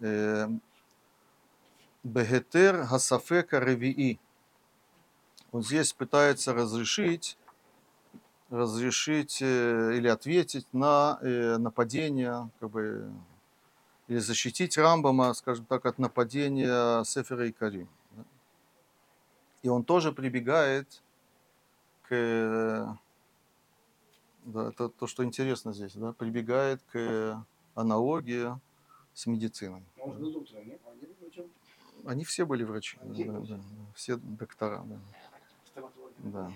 Э, Бегетер Гасафека Ревии. Он здесь пытается разрешить, разрешить э, или ответить на э, нападение, как бы, или защитить Рамбама, скажем так, от нападения Сефера и Карим. И он тоже прибегает к, да, это то, что интересно здесь, да, прибегает к аналогии с медициной. Врачом? Они все были врачи, да, да, да, все доктора. Да. Да.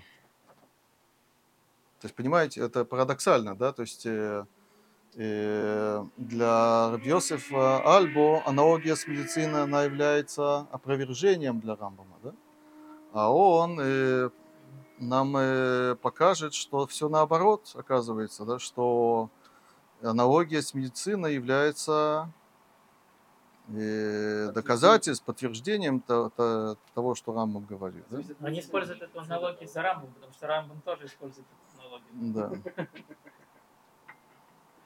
То есть, понимаете, это парадоксально, да, то есть э, для Рабьосифа Альбо аналогия с медициной, она является опровержением для Рамбама, да, а он э, нам э, покажет, что все наоборот оказывается, да, что аналогия с медициной является э, доказательством, подтверждением то- то- того, что Рамбам говорит. Да? Они используют эту аналогию за Рамбом, потому что Рамбом тоже использует эту аналогию. Да.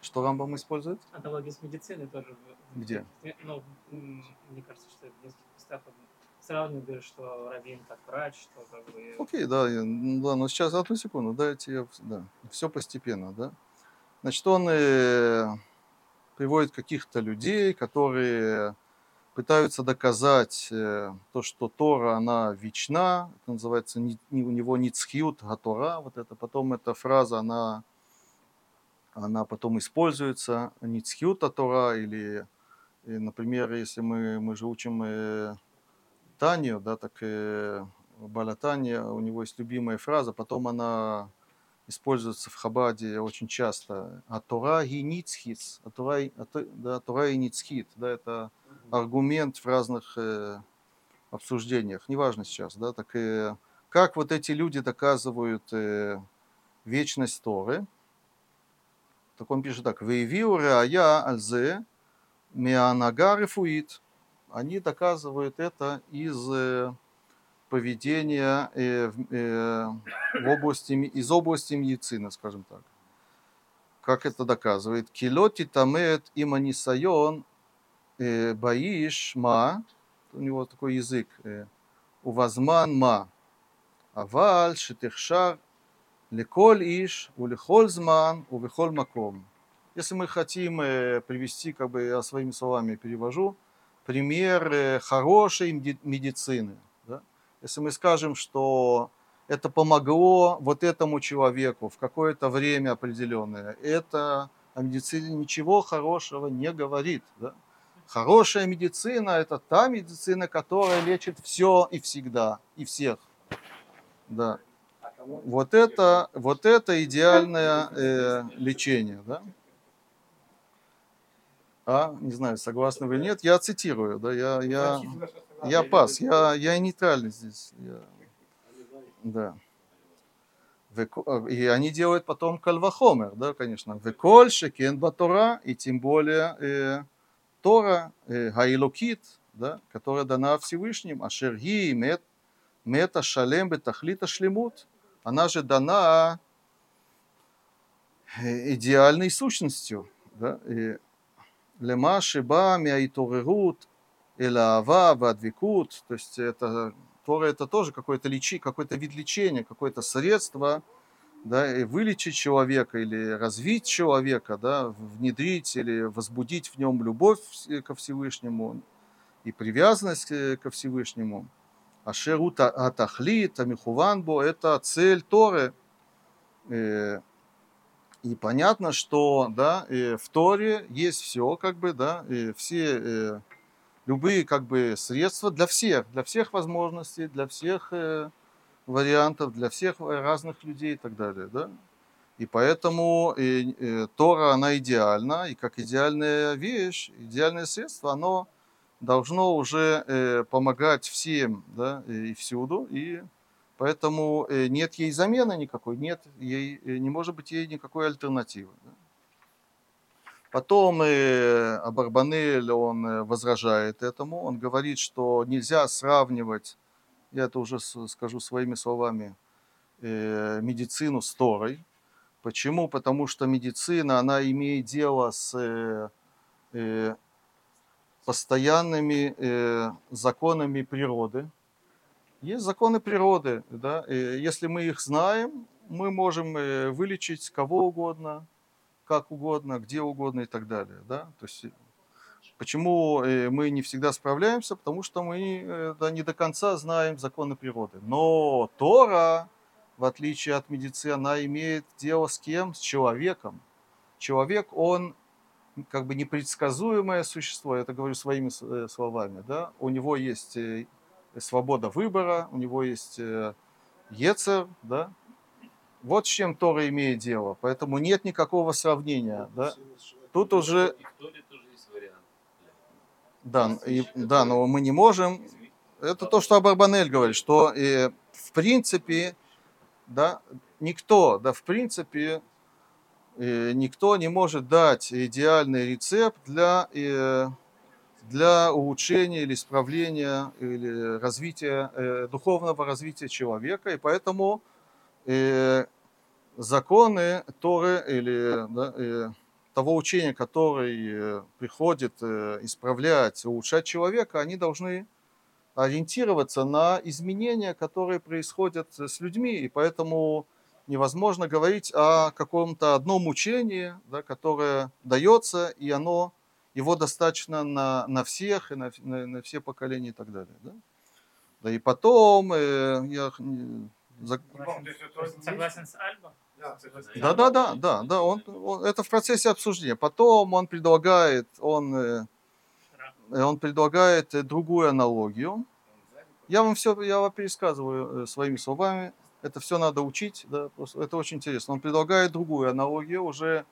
Что Рамбам использует? Аналогия с медициной тоже. Где? Ну, м, мне кажется, что в нескольких местах он сравнивает, что Равин как врач, что как бы... Окей, да, я- ну да, но сейчас одну секунду, дайте я, да, все постепенно, да. Значит, он э, приводит каких-то людей, которые пытаются доказать э, то, что Тора, она вечна, это называется, ни- у него ницхиют гатора, вот это, потом эта фраза, она, она потом используется, ницхиют Тора, или, и, например, если мы, мы же учим э, Танию, да, так э, Балатания, у него есть любимая фраза, потом она используется в Хабаде очень часто. А Тора и ницхис, а Тора, да, Тора и ницхит, да, это аргумент в разных э, обсуждениях, неважно сейчас, да, так и как вот эти люди доказывают э, вечность Торы, так он пишет так, «Вейвиу реая альзе мианага рефуит». Они доказывают это из э, поведения э, э, в области, из области медицины, скажем так. Как это доказывает? Килоти тамет иманисайон э, баиш ма. У него такой язык. э, Увазман ма. Аваль шетехшар леколь иш, увехоль маком. Если мы хотим э, привести, как бы я своими словами перевожу, пример э, хорошей меди- медицины. да. Если мы скажем, что это помогло вот этому человеку в какое-то время определенное, это о медицине ничего хорошего не говорит. да. Хорошая медицина – это та медицина, которая лечит все и всегда, и всех. Да. Вот это, вот это идеальное э, лечение, да? А, не знаю, согласны вы или нет, я цитирую, да, я, я, я пас, я, я нейтральный здесь, я- да. И они делают потом кальвахомер, да, конечно. Веколь шекен батора, и тем более э, Тора, э, Гаилокит, да, которая дана Всевышним, Ашерги, мет, мета шалем бетахлита шлемут, она же дана э, идеальной сущностью, да, и лема шиба мяиторерут элаава вадвикут, то есть это Тора это тоже какое-то лечи, какой-то вид лечения, какое-то средство, да, и вылечить человека или развить человека, да, внедрить или возбудить в нем любовь вс- ко Всевышнему и привязанность э, ко Всевышнему. Ашеру та- атахлит, амихуванбо – это цель Торы. Э, И понятно, что да, э, в Торе есть все, как бы, да, все э, любые как бы средства для всех, для всех возможностей, для всех вариантов, для всех разных людей и так далее, да. И поэтому Тора, она идеальна, и как идеальная вещь, идеальное средство, оно должно уже э, помогать всем да, и всюду, и поэтому э, нет ей замены никакой, нет ей, э, не может быть ей никакой альтернативы. Да. Потом э, Абарбанель, он э, возражает этому, он говорит, что нельзя сравнивать, я это уже скажу своими словами, э, медицину с Торой. Почему? Потому что медицина, она имеет дело с э, э, постоянными э, законами природы. Есть законы природы, да, и если мы их знаем, мы можем э, вылечить кого угодно, как угодно, где угодно и так далее, да. То есть почему э, мы не всегда справляемся, потому что мы э, да, не до конца знаем законы природы. Но Тора, в отличие от медицины, она имеет дело с кем? С человеком. Человек, он как бы непредсказуемое существо, я это говорю своими э, словами, да, у него есть э, свобода выбора, у него есть э, Ецер, да, вот с чем Тора имеет дело, поэтому нет никакого сравнения, да, тут уже... Да, и, да, но мы не можем, это то, что Абарбанель говорит, что э, в принципе, да, никто, да, в принципе, никто не может дать идеальный рецепт для, э, для улучшения или исправления или развития, э, духовного развития человека. И поэтому э, законы Торы или да, того учения, который приходит исправлять, улучшать человека, они должны ориентироваться на изменения, которые происходят с людьми. И поэтому невозможно говорить о каком-то одном учении, да, которое дается, и оно, его достаточно на, на всех, и на, на, на все поколения и так далее. Да, да и потом э, я... За... Согласен с Альбо? Да, да, да, да, да, он, он, это в процессе обсуждения. Потом он предлагает, он, э, он предлагает другую аналогию. Я вам все, я вам пересказываю э, своими словами. Это все надо учить, да, это очень интересно. Он предлагает другую аналогию, уже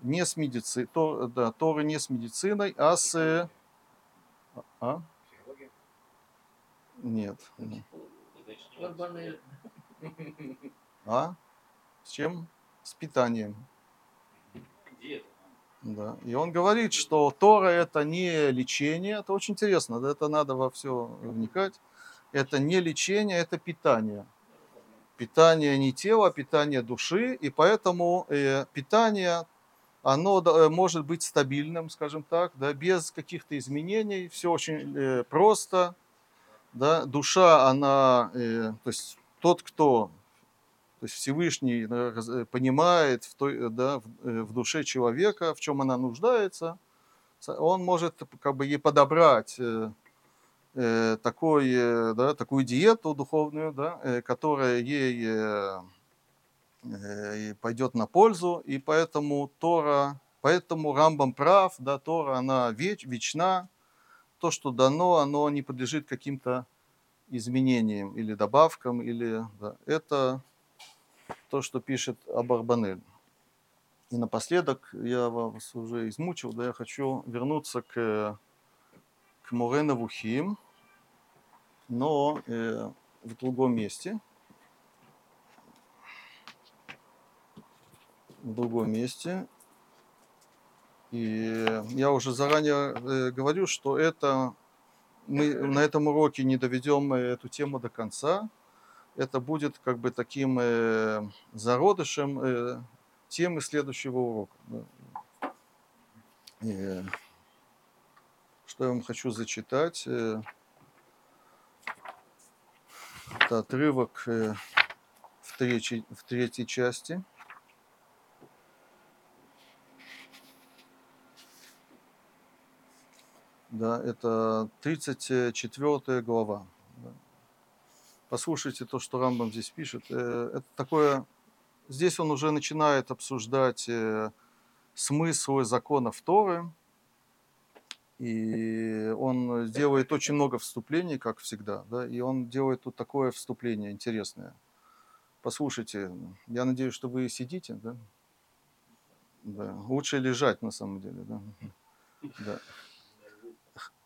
не с медициной, то, да, Торы не с медициной, а с... А? Нет. А? С чем? С питанием. Да. И он говорит, что Тора это не лечение, это очень интересно, это надо во все вникать. Это не лечение, это питание питание не тела, питание души, и поэтому э, питание, оно э, может быть стабильным, скажем так, да, без каких-то изменений, все очень э, просто, да, душа, она, то есть тот, кто, то есть Всевышний понимает в, той, да, в, душе человека, в чем она нуждается, он может как бы ей подобрать такой, э, да, такую диету духовную, да, э, которая ей э, э, пойдет на пользу, и поэтому Тора, поэтому Рамбам прав, да, Тора, она веч, вечна, то, что дано, оно не подлежит каким-то изменениям или добавкам, или, да, это то, что пишет Абарбанель. И напоследок, я вас уже измучил, да, я хочу вернуться к, к Морена Вухим, но э, в другом месте. В другом месте. И я уже заранее э, говорю, что это мы на этом уроке не доведем э, эту тему до конца. Это будет как бы таким э, зародышем э, темы следующего урока. И, что я вам хочу зачитать. Это отрывок э, в третьей, в третьей части. Да, это 34 глава. Послушайте то, что Рамбам здесь пишет. Э, это такое... Здесь он уже начинает обсуждать э, смыслы законов Торы, и он делает очень много вступлений, как всегда, да, и он делает тут такое вступление интересное. Послушайте, я надеюсь, что вы сидите, да? Да. Лучше лежать на самом деле, да. Да.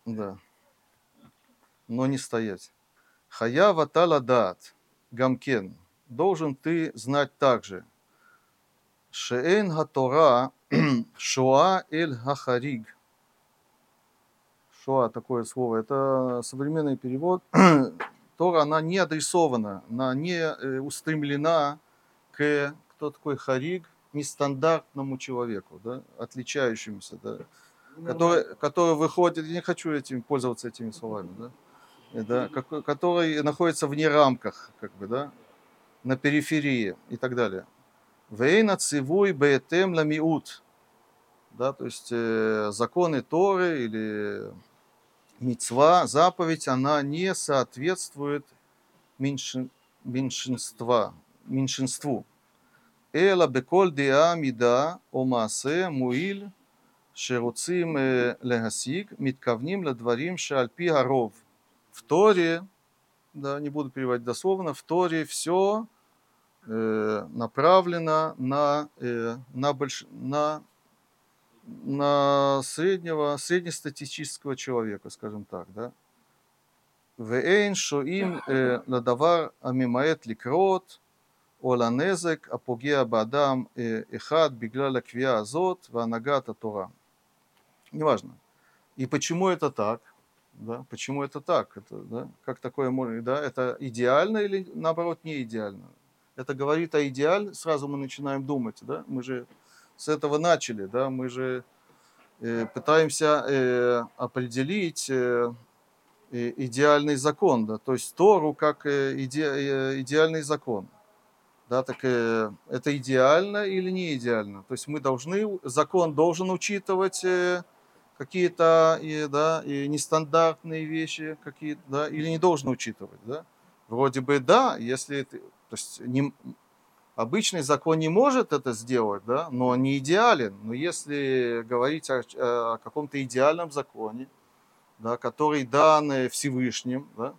Да. но не стоять. Хая ватала дат, гамкен, должен ты знать также. Шеэн гатора шоа эль хахариг. Шоа, такое слово, это современный перевод. Тора, она не адресована, она не э, устремлена к, кто такой хариг, нестандартному человеку, да, отличающемуся, да, который, который выходит, я не хочу этим пользоваться этими словами, да, э, да, который находится вне рамках, как бы, да, на периферии и так далее. Вейна цивуй беетем ламиут. Да, то есть э, законы Торы или мецва, заповедь, она не соответствует меньшин, меньшинства, меньшинству. Эла беколь диа мида омасе муиль шеруцим э, легасиг миткавним ладварим шальпи гаров. В Торе, да, не буду переводить дословно, в Торе все э, направлено на, э, на, больш, на на среднего, среднестатистического человека, скажем так, да. Вейн шоим ладавар э, амимаэт ликрот, оланезек апогеа бадам э, эхад биглала квия азот ванагата тора. Неважно. И почему это так? Да? Почему это так? Это, да? Как такое можно? Да? Это идеально или наоборот не идеально? Это говорит о идеале, сразу мы начинаем думать, да? Мы же с этого начали, да, мы же э, пытаемся э, определить э, идеальный закон, да, то есть Тору как э, иде, э, идеальный закон. Да, так э, это идеально или не идеально? То есть мы должны, закон должен учитывать э, какие-то и, да, и нестандартные вещи, какие да, или не должен учитывать, да? Вроде бы да, если ты, то есть не, Обычный закон не может это сделать, да, но он не идеален. Но если говорить о, о каком-то идеальном законе, да, который дан Всевышним, да,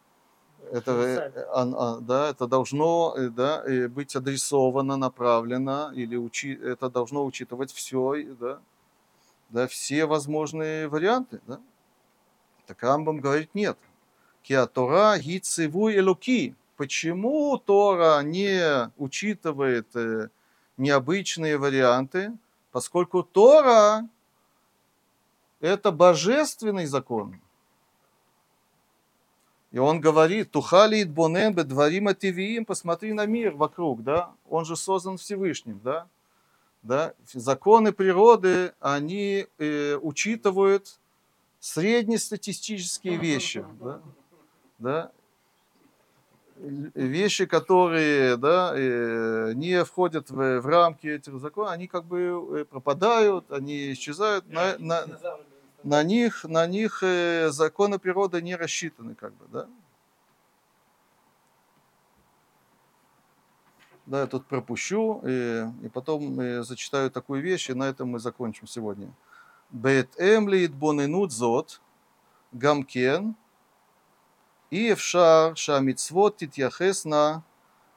это, а, да, это должно э, да, э, быть адресовано, направлено, или учи, это должно учитывать все, да, да, все возможные варианты. Да. Так Амбам говорит, нет. Киатора гицеву элуки. Почему Тора не учитывает э, необычные варианты? Поскольку Тора – это божественный закон. И он говорит, тухалит бонем бедварим ативиим, посмотри на мир вокруг, да, он же создан Всевышним, да, да, законы природы, они э, учитывают среднестатистические вещи, да, да, вещи, которые да, э, не входят в, в рамки этих законов, они как бы э, пропадают, они исчезают. На, на, на них, на них э, законы природы не рассчитаны, как бы, да. Да, я тут пропущу, и, и потом зачитаю такую вещь, и на этом мы закончим сегодня. Бет эмли боненут зот, гамкен, אי אפשר שהמצוות תתייחסנה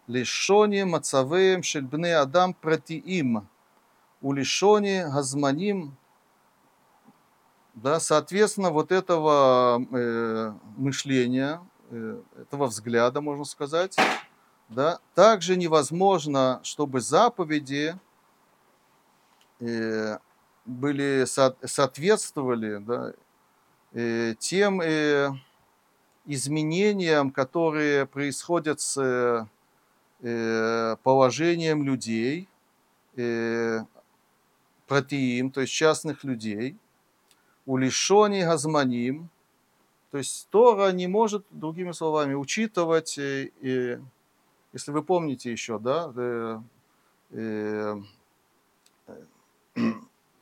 לשוני מצביהם של בני אדם פרטיים ולשוני הזמנים да, соответственно, вот этого э, мышления, э, этого взгляда, можно сказать, да, также невозможно, чтобы заповеди э, были, со, соответствовали да, э, тем э, изменениям, которые происходят с э, положением людей, э, протеим, то есть частных людей, улишони газманим, то есть Тора не может, другими словами, учитывать, э, э, если вы помните еще, да, э, э,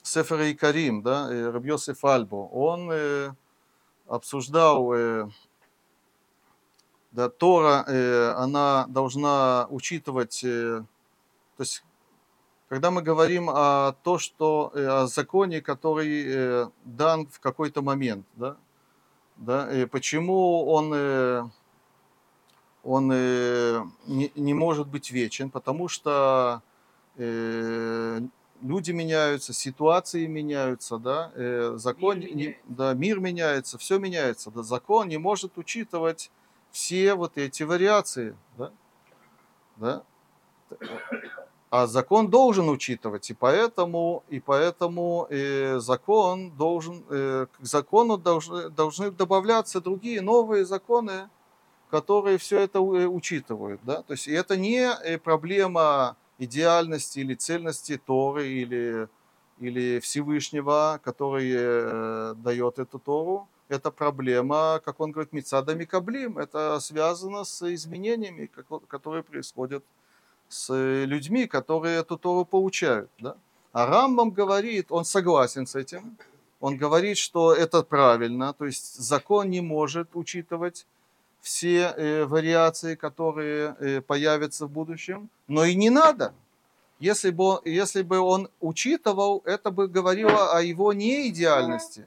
Сефер и Карим, да, э, Рабьосиф Альбо, он э, обсуждал э, да, Тора, э, она должна учитывать, э, то есть, когда мы говорим о то, что э, о законе, который э, дан в какой-то момент, да, да, и почему он э, он э, не, не может быть вечен, потому что э, люди меняются, ситуации меняются, да, э, закон, Мир не- меняется. да, мир меняется, все меняется, да, закон не может учитывать все вот эти вариации, да, да. А закон должен учитывать, и поэтому, и поэтому э, закон должен, э, к закону должны, должны добавляться другие новые законы, которые все это э, учитывают. Да? То есть это не э, проблема идеальности или цельности Торы или, или Всевышнего, который э, дает эту Тору. Это проблема, как он говорит, Мецада Микаблим. Это связано с изменениями, которые происходят с э, людьми, которые эту Тору получают. Да? А Рамбам говорит, он согласен с этим, он говорит, что это правильно, то есть закон не может учитывать все э, вариации, которые э, появятся в будущем, но и не надо. Если бы, если бы он учитывал, это бы говорило о его неидеальности.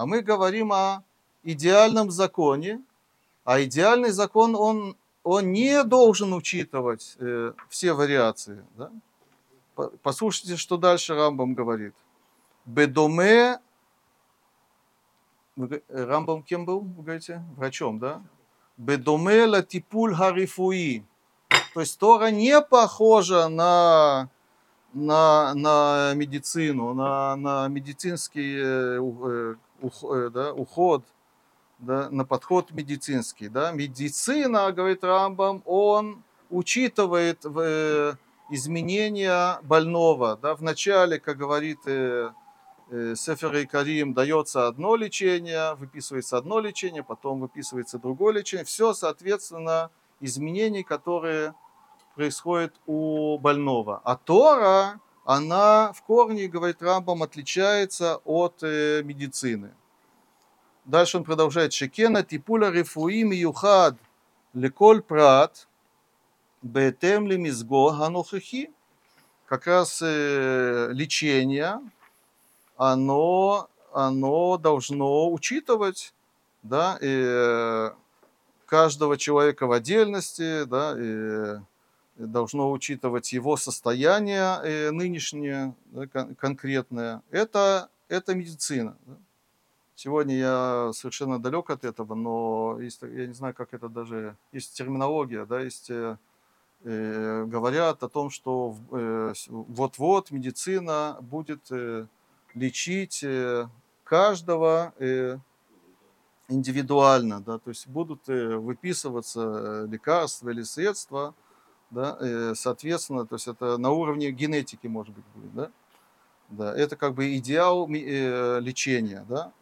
А мы говорим о идеальном законе, а идеальный закон, он, он не должен учитывать э, все вариации. Да? По- Послушайте, что дальше Рамбам говорит. Бедоме... Рамбам кем был, вы говорите? Врачом, да? Бедоме ла типуль харифуи. То есть Тора не похожа на, на, на медицину, на, на медицинский у- э, ух- э, да, уход, да, на подход медицинский. Да. Медицина, говорит Рамбам, он учитывает в, э, изменения больного. Да. Вначале, как говорит э, э, Сефер и Карим, дается одно лечение, выписывается одно лечение, потом выписывается другое лечение. Все, соответственно, изменений, которые происходят у больного. А Тора, она в корне, говорит Рамбам, отличается от э, медицины. Дальше он продолжает. Шекена типуля рифуи миюхад леколь прат бетем лемизго ганохахи. Как раз э, лечение, оно, оно должно учитывать да, э, каждого человека в отдельности, да, и должно учитывать его состояние э, нынешнее, да, кон- конкретное. Это, это медицина. Сегодня я совершенно далек от этого, но есть, я не знаю, как это даже... Есть терминология, да, есть... э, э, говорят о том, что э, вот-вот медицина будет э, лечить э, каждого индивидуально, да, то есть будут выписываться лекарства или средства, да, э, соответственно, то есть это на уровне генетики, может быть, будет, да, да, это как бы идеал э, лечения, да,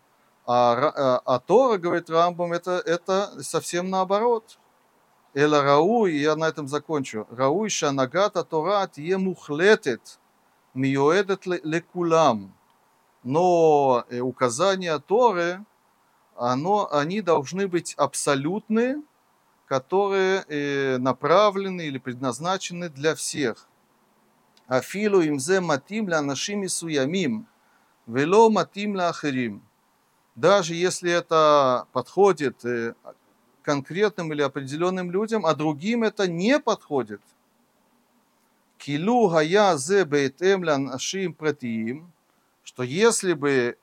а, а, а Тора, говорит Рамбам, это, это совсем наоборот. Эла рауй, я на этом закончу, рауй шанагата Тора тие мухлетет, миоэдет ле- лекулам. Но э, указания Торы, оно, они должны быть абсолютны, которые э, направлены или предназначены для всех. Афилу имзе матим ля нашими суямим, вело матим ахирим. Даже если это подходит э, конкретным или определенным людям, а другим это не подходит. Килу гая зе бейтем нашим пратиим, что если бы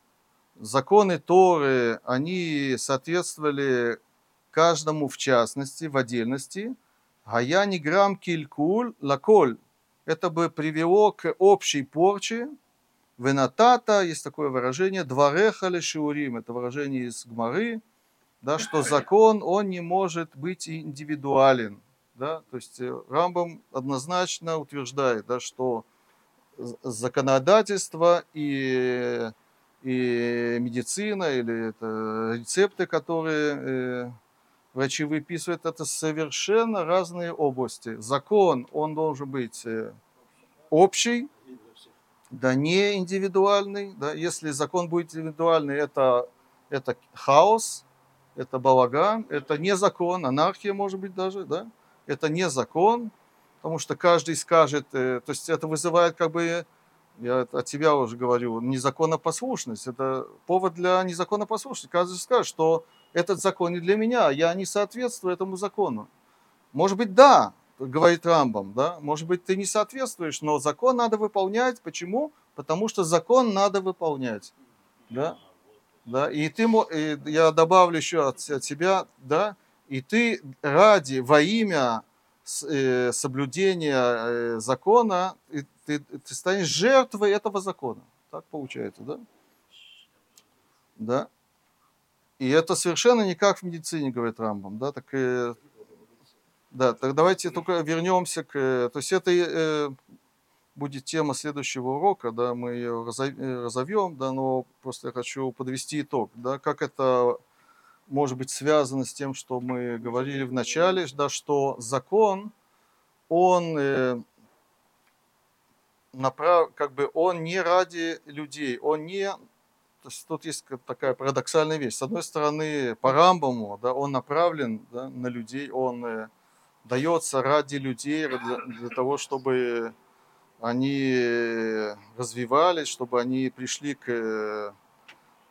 законы Торы, они соответствовали каждому в частности, в отдельности, гая не грамм килькуль лаколь, это бы привело к общей порче, Венатата, есть такое выражение, двореха шиурим, это выражение из Гмары, да, что закон, он не может быть индивидуален. Да? То есть э, Рамбам однозначно утверждает, да, что законодательство и, и медицина, или это рецепты, которые э, врачи выписывают, это совершенно разные области. Закон, он должен быть э, общий, да не индивидуальный. Да. Если закон будет индивидуальный, это, это хаос, это балаган, это не закон, анархия может быть даже, да? Это не закон, потому что каждый скажет, э, то есть это вызывает как бы, я от себя уже говорю, незаконопослушность, это повод для незаконопослушности. Каждый скажет, что этот закон не для меня, я не соответствую этому закону. Может быть, да, говорит Рамбам, да, может быть, ты не соответствуешь, но закон надо выполнять. Почему? потому что закон надо выполнять. Да? Да? И ты, и я добавлю еще от, от себя, да, и ты ради, во имя э, соблюдения э, закона, ты, ты станешь жертвой этого закона. Так получается, да? Да. И это совершенно не как в медицине, говорит Рамбам, да, так э, да, так давайте только вернемся к, то есть это э, будет тема следующего урока, да, мы ее разовьем, да, но просто я хочу подвести итог, да, как это может быть связано с тем, что мы говорили в начале, да, что закон, он э, направ, как бы он не ради людей, он не, тут есть такая парадоксальная вещь. С одной стороны, по Рамбаму, да, он направлен да, на людей, он э, дается ради людей, для, для того, чтобы они развивались, чтобы они пришли к,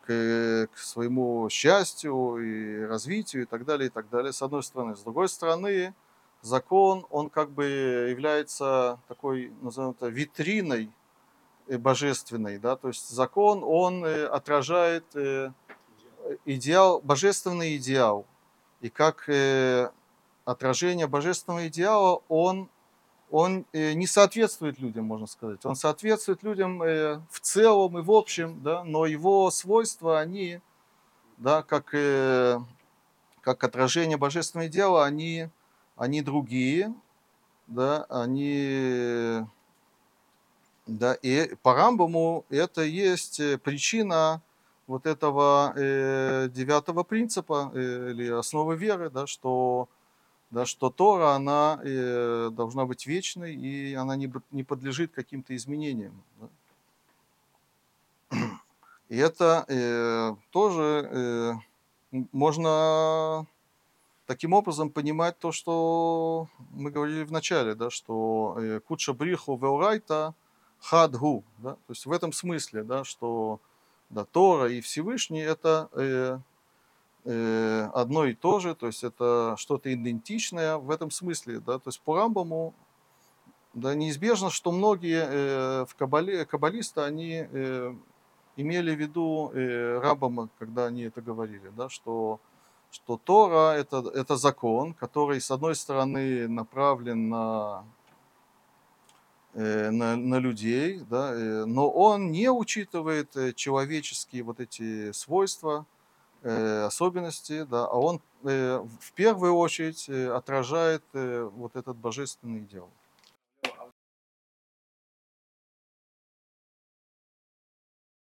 к, к своему счастью и развитию и так далее, и так далее, с одной стороны. С другой стороны, закон, он как бы является такой, назовем это, витриной э, божественной, да, то есть закон, он э, отражает э, идеал, божественный идеал, и как отражение божественного идеала, он, он не соответствует людям, можно сказать, он соответствует людям в целом и в общем, да, но его свойства, они, да, как, как отражение божественного идеала, они они другие, да, они, да, и по Рамбаму это есть э, причина вот этого э, девятого принципа э, или основы веры, да, что, да, что Тора, она э, должна быть вечной и она не, не подлежит каким-то изменениям. Да. И это э, тоже э, можно таким образом понимать то, что мы говорили в начале, да, что э, куча бриху веурайта хадгу, да, то есть в этом смысле, да, что да, Тора и Всевышний это э, э, одно и то же, то есть это что-то идентичное в этом смысле, да, то есть по Рамбаму да, неизбежно, что многие э, в кабале, каббалисты, они э, имели в виду э, Рамбама, когда они это говорили, да, что что Тора это, это закон, который, с одной стороны, направлен на, на, на людей, да, э, но он не учитывает э, человеческие вот эти свойства, особенности, да, а он в первую очередь отражает вот этот божественный идеал.